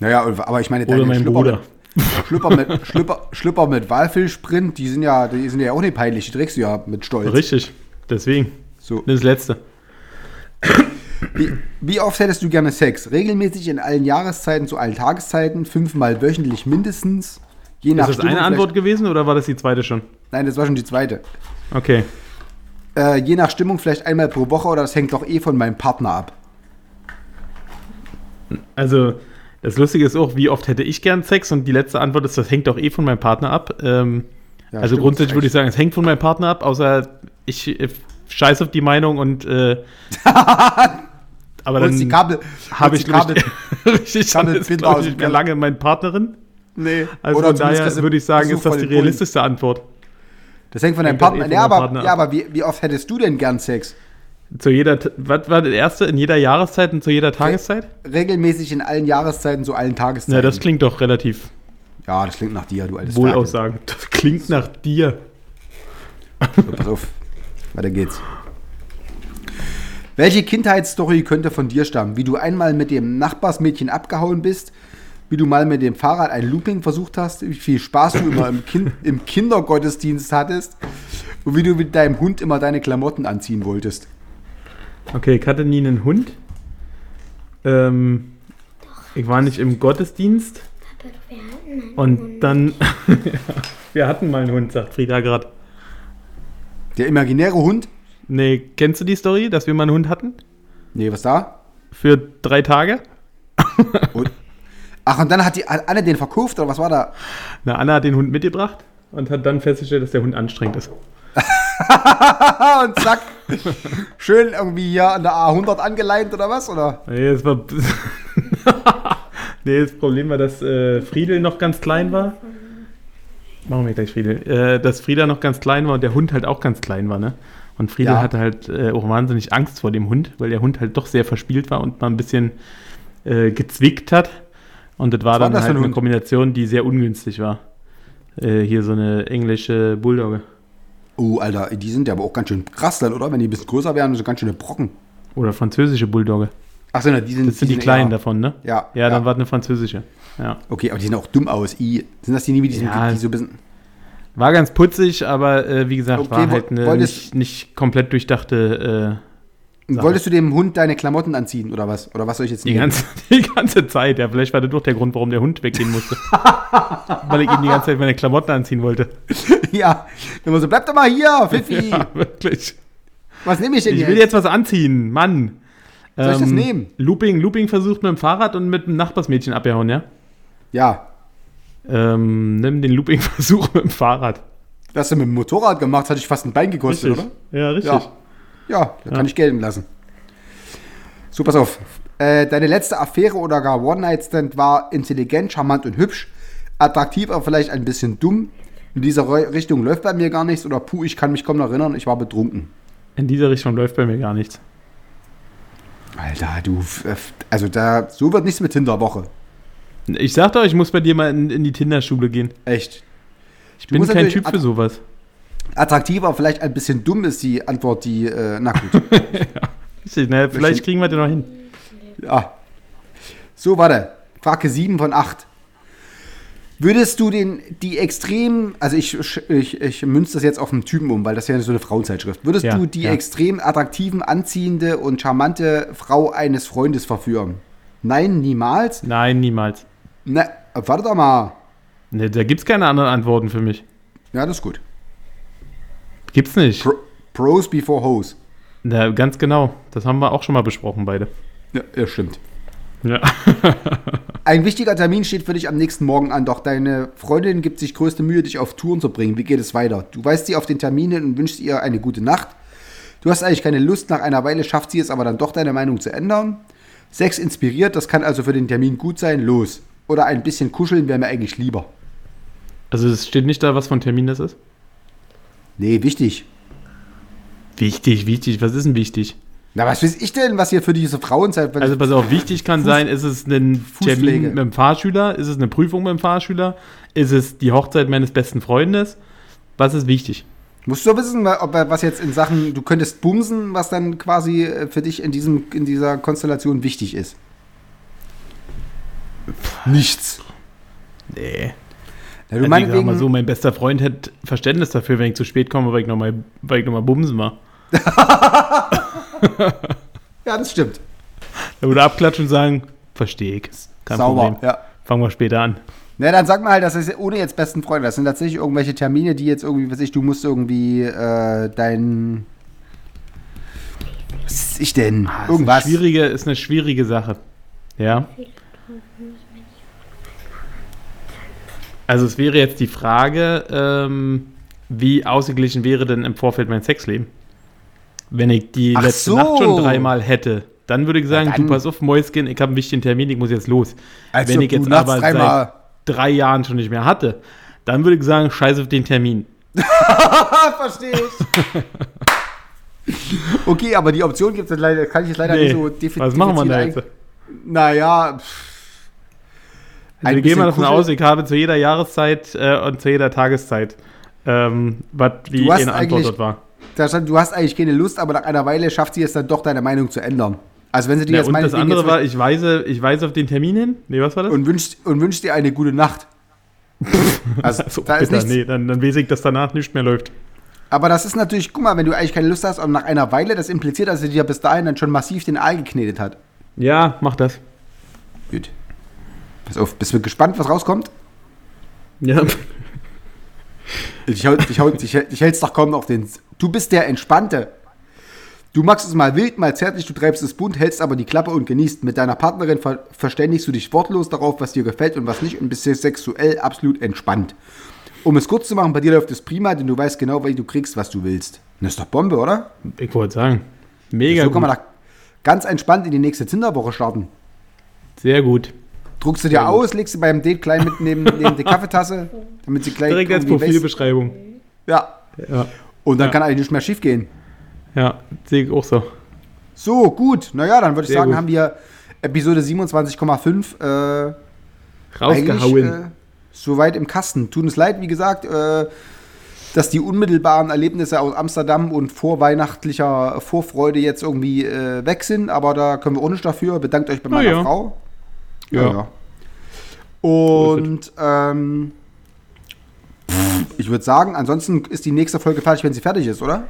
Naja, aber ich meine, Oder mein Schlüpper Bruder. Mit, Schlüpper, mit, Schlüpper, Schlüpper mit Walfilsprint, die sind ja, die sind ja auch nicht peinlich, die trägst du ja mit Stolz. Richtig. Deswegen. So. Das letzte. Wie, wie oft hättest du gerne Sex? Regelmäßig in allen Jahreszeiten, zu allen Tageszeiten, fünfmal wöchentlich mindestens. Je nach Ist das Stimmung eine Antwort gewesen oder war das die zweite schon? Nein, das war schon die zweite. Okay. Äh, je nach Stimmung vielleicht einmal pro Woche oder das hängt doch eh von meinem Partner ab. Also, das Lustige ist auch, wie oft hätte ich gern Sex? Und die letzte Antwort ist, das hängt doch eh von meinem Partner ab. Ähm, Ja, also grundsätzlich würde ich sagen, es hängt von meinem Partner ab, außer ich äh, scheiß auf die Meinung und äh, aber dann Kabel, habe ich Kabel. glaube ich, richtig, dann Kabel- ist ich lange meine Partnerin. Nee. Also Oder von daher würde ich sagen, Besuch ist das die den Bullen. realistischste Antwort. Das hängt von deinem eh Partner. Ja, deinem aber, Partner ja, ab. aber wie, wie oft hättest du denn gern Sex? Zu jeder, was war das erste? In jeder Jahreszeit und zu jeder Tageszeit? Regelmäßig in allen Jahreszeiten, zu allen Tageszeiten. Ja, das klingt doch relativ Ja, das klingt nach dir, du altes wohlaussagen. Das klingt nach dir. So, pass auf. Weiter geht's. Welche Kindheitsstory könnte von dir stammen? Wie du einmal mit dem Nachbarsmädchen abgehauen bist, wie du mal mit dem Fahrrad ein Looping versucht hast, wie viel Spaß du immer im, kind, im Kindergottesdienst hattest und wie du mit deinem Hund immer deine Klamotten anziehen wolltest. Okay, ich hatte nie einen Hund. Ähm, ich war nicht im Gottesdienst. Und dann. wir hatten mal einen Hund, sagt Frieda gerade. Der imaginäre Hund? Nee, kennst du die Story, dass wir mal einen Hund hatten? Nee, was da? Für drei Tage? Und, ach, und dann hat die hat Anne den verkauft oder was war da? Na, Anna hat den Hund mitgebracht und hat dann festgestellt, dass der Hund anstrengend ist. und zack. Schön irgendwie hier an der A100 angeleint oder was? Oder? Nee, das war. nee, das Problem war, dass äh, Friedel noch ganz klein war. Machen wir gleich Friedel. Äh, dass Frieda noch ganz klein war und der Hund halt auch ganz klein war, ne? Und Friedel Ja. hatte halt äh, auch wahnsinnig Angst vor dem Hund, weil der Hund halt doch sehr verspielt war und mal ein bisschen äh, gezwickt hat. Und das war Was war dann das halt ein eine Hund? Kombination, die sehr ungünstig war. Äh, hier so eine englische Bulldogge. Oh, Alter, die sind ja aber auch ganz schön krass dann, oder? Wenn die ein bisschen größer werden, so ganz schöne Brocken. Oder französische Bulldogge. Ach so, na, die sind Das sind die, kleinen eher- davon, ne? Ja, Ja, dann ja. war eine französische. Ja. Okay, aber die sehen auch dumm aus. I, sind das die die, sind, Ja. die so ein bisschen. War ganz putzig, aber äh, wie gesagt, Okay, war halt eine wolltest- nicht, nicht komplett durchdachte Sache. Wolltest du dem Hund deine Klamotten anziehen oder was? Oder was soll ich jetzt äh, die, nehmen? ganze, die ganze Zeit. Ja, vielleicht war das doch der Grund, warum der Hund weggehen musste. Weil ich ihm die ganze Zeit meine Klamotten anziehen wollte. ja, immer so, bleib doch mal hier, Fifi. Ja, wirklich. Was nehme ich denn Ich will jetzt was anziehen, Mann. Soll ich das nehmen? Looping, Looping versucht mit dem Fahrrad und mit dem Nachbarsmädchen abgehauen, ja? Ja, Ähm, nimm den Looping-Versuch mit dem Fahrrad. das hast du mit dem Motorrad gemacht, hat dich fast ein Bein gekostet, oder? Ja, richtig. Ja. Ja, das kann ich gelten lassen. So, pass auf. Äh, deine letzte Affäre oder gar One-Night-Stand war intelligent, charmant und hübsch. Attraktiv, aber vielleicht ein bisschen dumm. In dieser Re- Richtung läuft bei mir gar nichts. Oder puh, ich kann mich kaum noch erinnern, ich war betrunken. In dieser Richtung läuft bei mir gar nichts. Alter, du. f- Also da. So wird nichts mit Tinderwoche. Ich sag doch, ich muss bei dir mal in, in die Tinderschule gehen. Echt. Ich bin musst kein Typ für sowas. Attraktiv, aber vielleicht ein bisschen dumm ist die Antwort, die. Äh, na gut. Richtig, ne? Vielleicht kriegen wir den noch hin. Ja. So, warte. Frage 7 von 8. Würdest du den, die extrem, also ich, ich, ich münze das jetzt auf einen Typen um, weil das ja so eine Frauenzeitschrift. Würdest Ja, du die ja. extrem attraktiven, anziehende und charmante Frau eines Freundes verführen? Nein, niemals? Nein, niemals. Na, warte doch mal. Ne, da gibt's keine anderen Antworten für mich. Ja, das ist gut. Gibt's nicht. Pro, Pros before Hoes. Na, ganz genau. Das haben wir auch schon mal besprochen, beide. Ja, ja, stimmt. Ja. Ein wichtiger Termin steht für dich am nächsten Morgen an, doch deine Freundin gibt sich größte Mühe, dich auf Touren zu bringen. Wie geht es weiter? Du weist sie auf den Termin hin und wünschst ihr eine gute Nacht. Du hast eigentlich keine Lust, nach einer Weile schafft sie es aber dann doch deine Meinung zu ändern. Sex inspiriert, das kann also für den Termin gut sein, los. Oder ein bisschen kuscheln wäre mir eigentlich lieber. Also es steht nicht da, was für ein Termin das ist? Nee, wichtig. Wichtig, wichtig. Was ist denn wichtig? Na, was weiß ich denn, was hier für diese Frauen seid? Also pass auf, wichtig kann Fuß- sein, ist es ein. Termin mit dem Fahrschüler, ist es eine Prüfung mit dem Fahrschüler, ist es die Hochzeit meines besten Freundes? Was ist wichtig? Musst du wissen, ob was jetzt in Sachen, du könntest bumsen, was dann quasi äh, für dich in, diesem, in dieser Konstellation wichtig ist. Nichts. Nee. Ja, du Also ich mal so, mein bester Freund hätte Verständnis dafür, wenn ich zu spät komme, weil ich nochmal weil ich noch mal bumsen war. ja, das stimmt. Da würde abklatschen und sagen, verstehe ich. Kein Sauber, Problem. ja. Fangen wir später an. Na, dann sag mal halt, das ist ohne jetzt besten Freunde. Das sind tatsächlich irgendwelche Termine, die jetzt irgendwie, weiß ich, du musst irgendwie äh, dein. Was ist ich denn? Das Irgendwas. Ist eine, schwierige, ist eine schwierige Sache. Ja. Also es wäre jetzt die Frage, ähm, wie ausgeglichen wäre denn im Vorfeld mein Sexleben? Wenn ich die Ach letzte so. Nacht schon dreimal hätte, dann würde ich sagen, dann- du pass auf, Mäuschen, ich habe einen wichtigen Termin, ich muss jetzt los. Als Wenn ich jetzt aber dreimal- seit drei Jahren schon nicht mehr hatte, dann würde ich sagen, scheiß auf den Termin. Verstehe ich. okay, aber die Option gibt es leider, kann ich jetzt leider Nee. nicht so definitiv. Was machen wir da jetzt? Naja, pff. Also wir gehen mal davon aus, ich habe zu jeder Jahreszeit äh, und zu jeder Tageszeit, ähm, was wie Du hast eine Antwort dort war. da stand, du hast eigentlich keine Lust, aber nach einer Weile schafft sie es dann doch, deine Meinung zu ändern. Also wenn sie dir Ja, jetzt und das andere war, ich weise, ich weise auf den Termin hin. Nee, was war das? und wünscht, und wünscht dir eine gute Nacht. Also, so, da ist bitter, nichts. nee, dann, dann weiß ich, dass danach nichts mehr läuft. Aber das ist natürlich, guck mal, wenn du eigentlich keine Lust hast und nach einer Weile, das impliziert, dass sie dir bis dahin dann schon massiv den Aal geknetet hat. Ja, mach das. Pass auf, bist du gespannt, was rauskommt? Ja. Ich, hau, ich, hau, ich, ich hält's doch kaum auf den. Du bist der Entspannte. Du magst es mal wild, mal zärtlich, du treibst es bunt, hältst aber die Klappe und genießt. Mit deiner Partnerin ver verständigst du dich wortlos darauf, was dir gefällt und was nicht und bist sexuell absolut entspannt. Um es kurz zu machen, bei dir läuft es prima, denn du weißt genau, wie du kriegst, was du willst. Das ist doch Bombe, oder? Ich wollte sagen. Mega so kann man da ganz entspannt in die nächste Tinderwoche starten. Sehr gut. Druckst du dir aus, legst du beim Date klein mit neben, neben die Kaffeetasse, damit sie gleich Direkt als Profilbeschreibung. Ja. Ja. Und dann Ja. kann eigentlich nicht mehr schief gehen. Ja, sehe ich auch so. So, gut. Naja, dann würde ich Sehr sagen, gut. haben wir Episode 27,5 äh, Rausgehauen. äh, soweit im Kasten. Tut uns leid, wie gesagt, äh, dass die unmittelbaren Erlebnisse aus Amsterdam und vorweihnachtlicher Vorfreude jetzt irgendwie äh, weg sind, aber da können wir auch nicht dafür. Bedankt euch bei meiner ja. Frau. Ja. Und ähm, pff, ich würde sagen, ansonsten ist die nächste Folge fertig, wenn sie fertig ist, oder?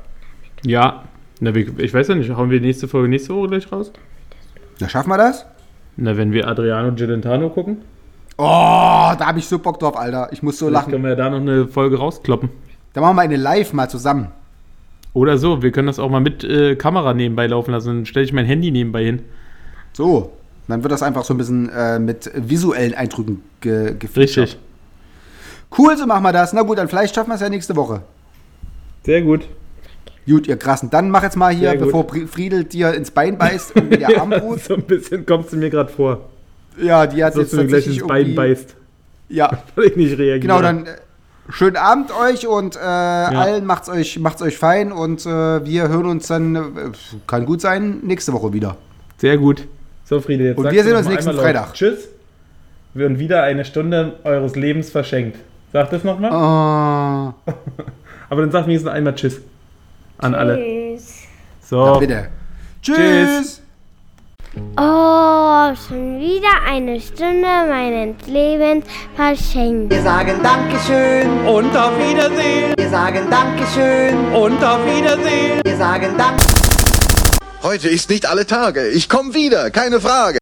ja. Na, wir- ich weiß ja nicht, haben wir die nächste Folge nächste Woche gleich raus? Na, schaffen wir das? Na, wenn wir Adriano Gelentano gucken, Oh, da habe ich so Bock drauf, Alter. Ich muss so vielleicht lachen. können wir ja da noch eine Folge rauskloppen. Dann machen wir eine Live mal zusammen. Oder so, wir können das auch mal mit äh, Kamera nebenbei laufen lassen. Dann stelle ich mein Handy nebenbei hin. So. Dann wird das einfach so ein bisschen äh, mit visuellen Eindrücken ge gefeatured. Richtig. Cool, so machen wir das. Na gut, dann vielleicht schaffen wir es ja nächste Woche. Sehr gut. Gut, ihr Krassen. Dann mach jetzt mal hier, bevor Friedel dir ins Bein beißt, irgendwie der Armbrot. so ein bisschen kommst du mir gerade vor. Ja, die hat Dass jetzt du mir gleich tatsächlich ins Bein beißt, Ja, weil ich nicht reagiere. genau, dann äh, schönen Abend euch und äh, allen macht's euch, macht's euch fein und äh, wir hören uns dann, äh, kann gut sein, nächste Woche wieder. Sehr gut. So, Friede, jetzt Und wir sehen uns nächsten einmal laut Freitag. Tschüss. Wir Und wieder eine Stunde eures Lebens verschenkt. Sag das nochmal. Oh, Aber dann sag wenigstens einmal Tschüss. An alle. Tschüss. So. na bitte. Tschüss. Tschüss. Oh, schon wieder eine Stunde meines Lebens verschenkt. Wir sagen Dankeschön Und auf Wiedersehen. Wir sagen Dankeschön Und auf Wiedersehen. Wir sagen Dank Heute ist nicht alle Tage. Ich komme wieder, keine Frage.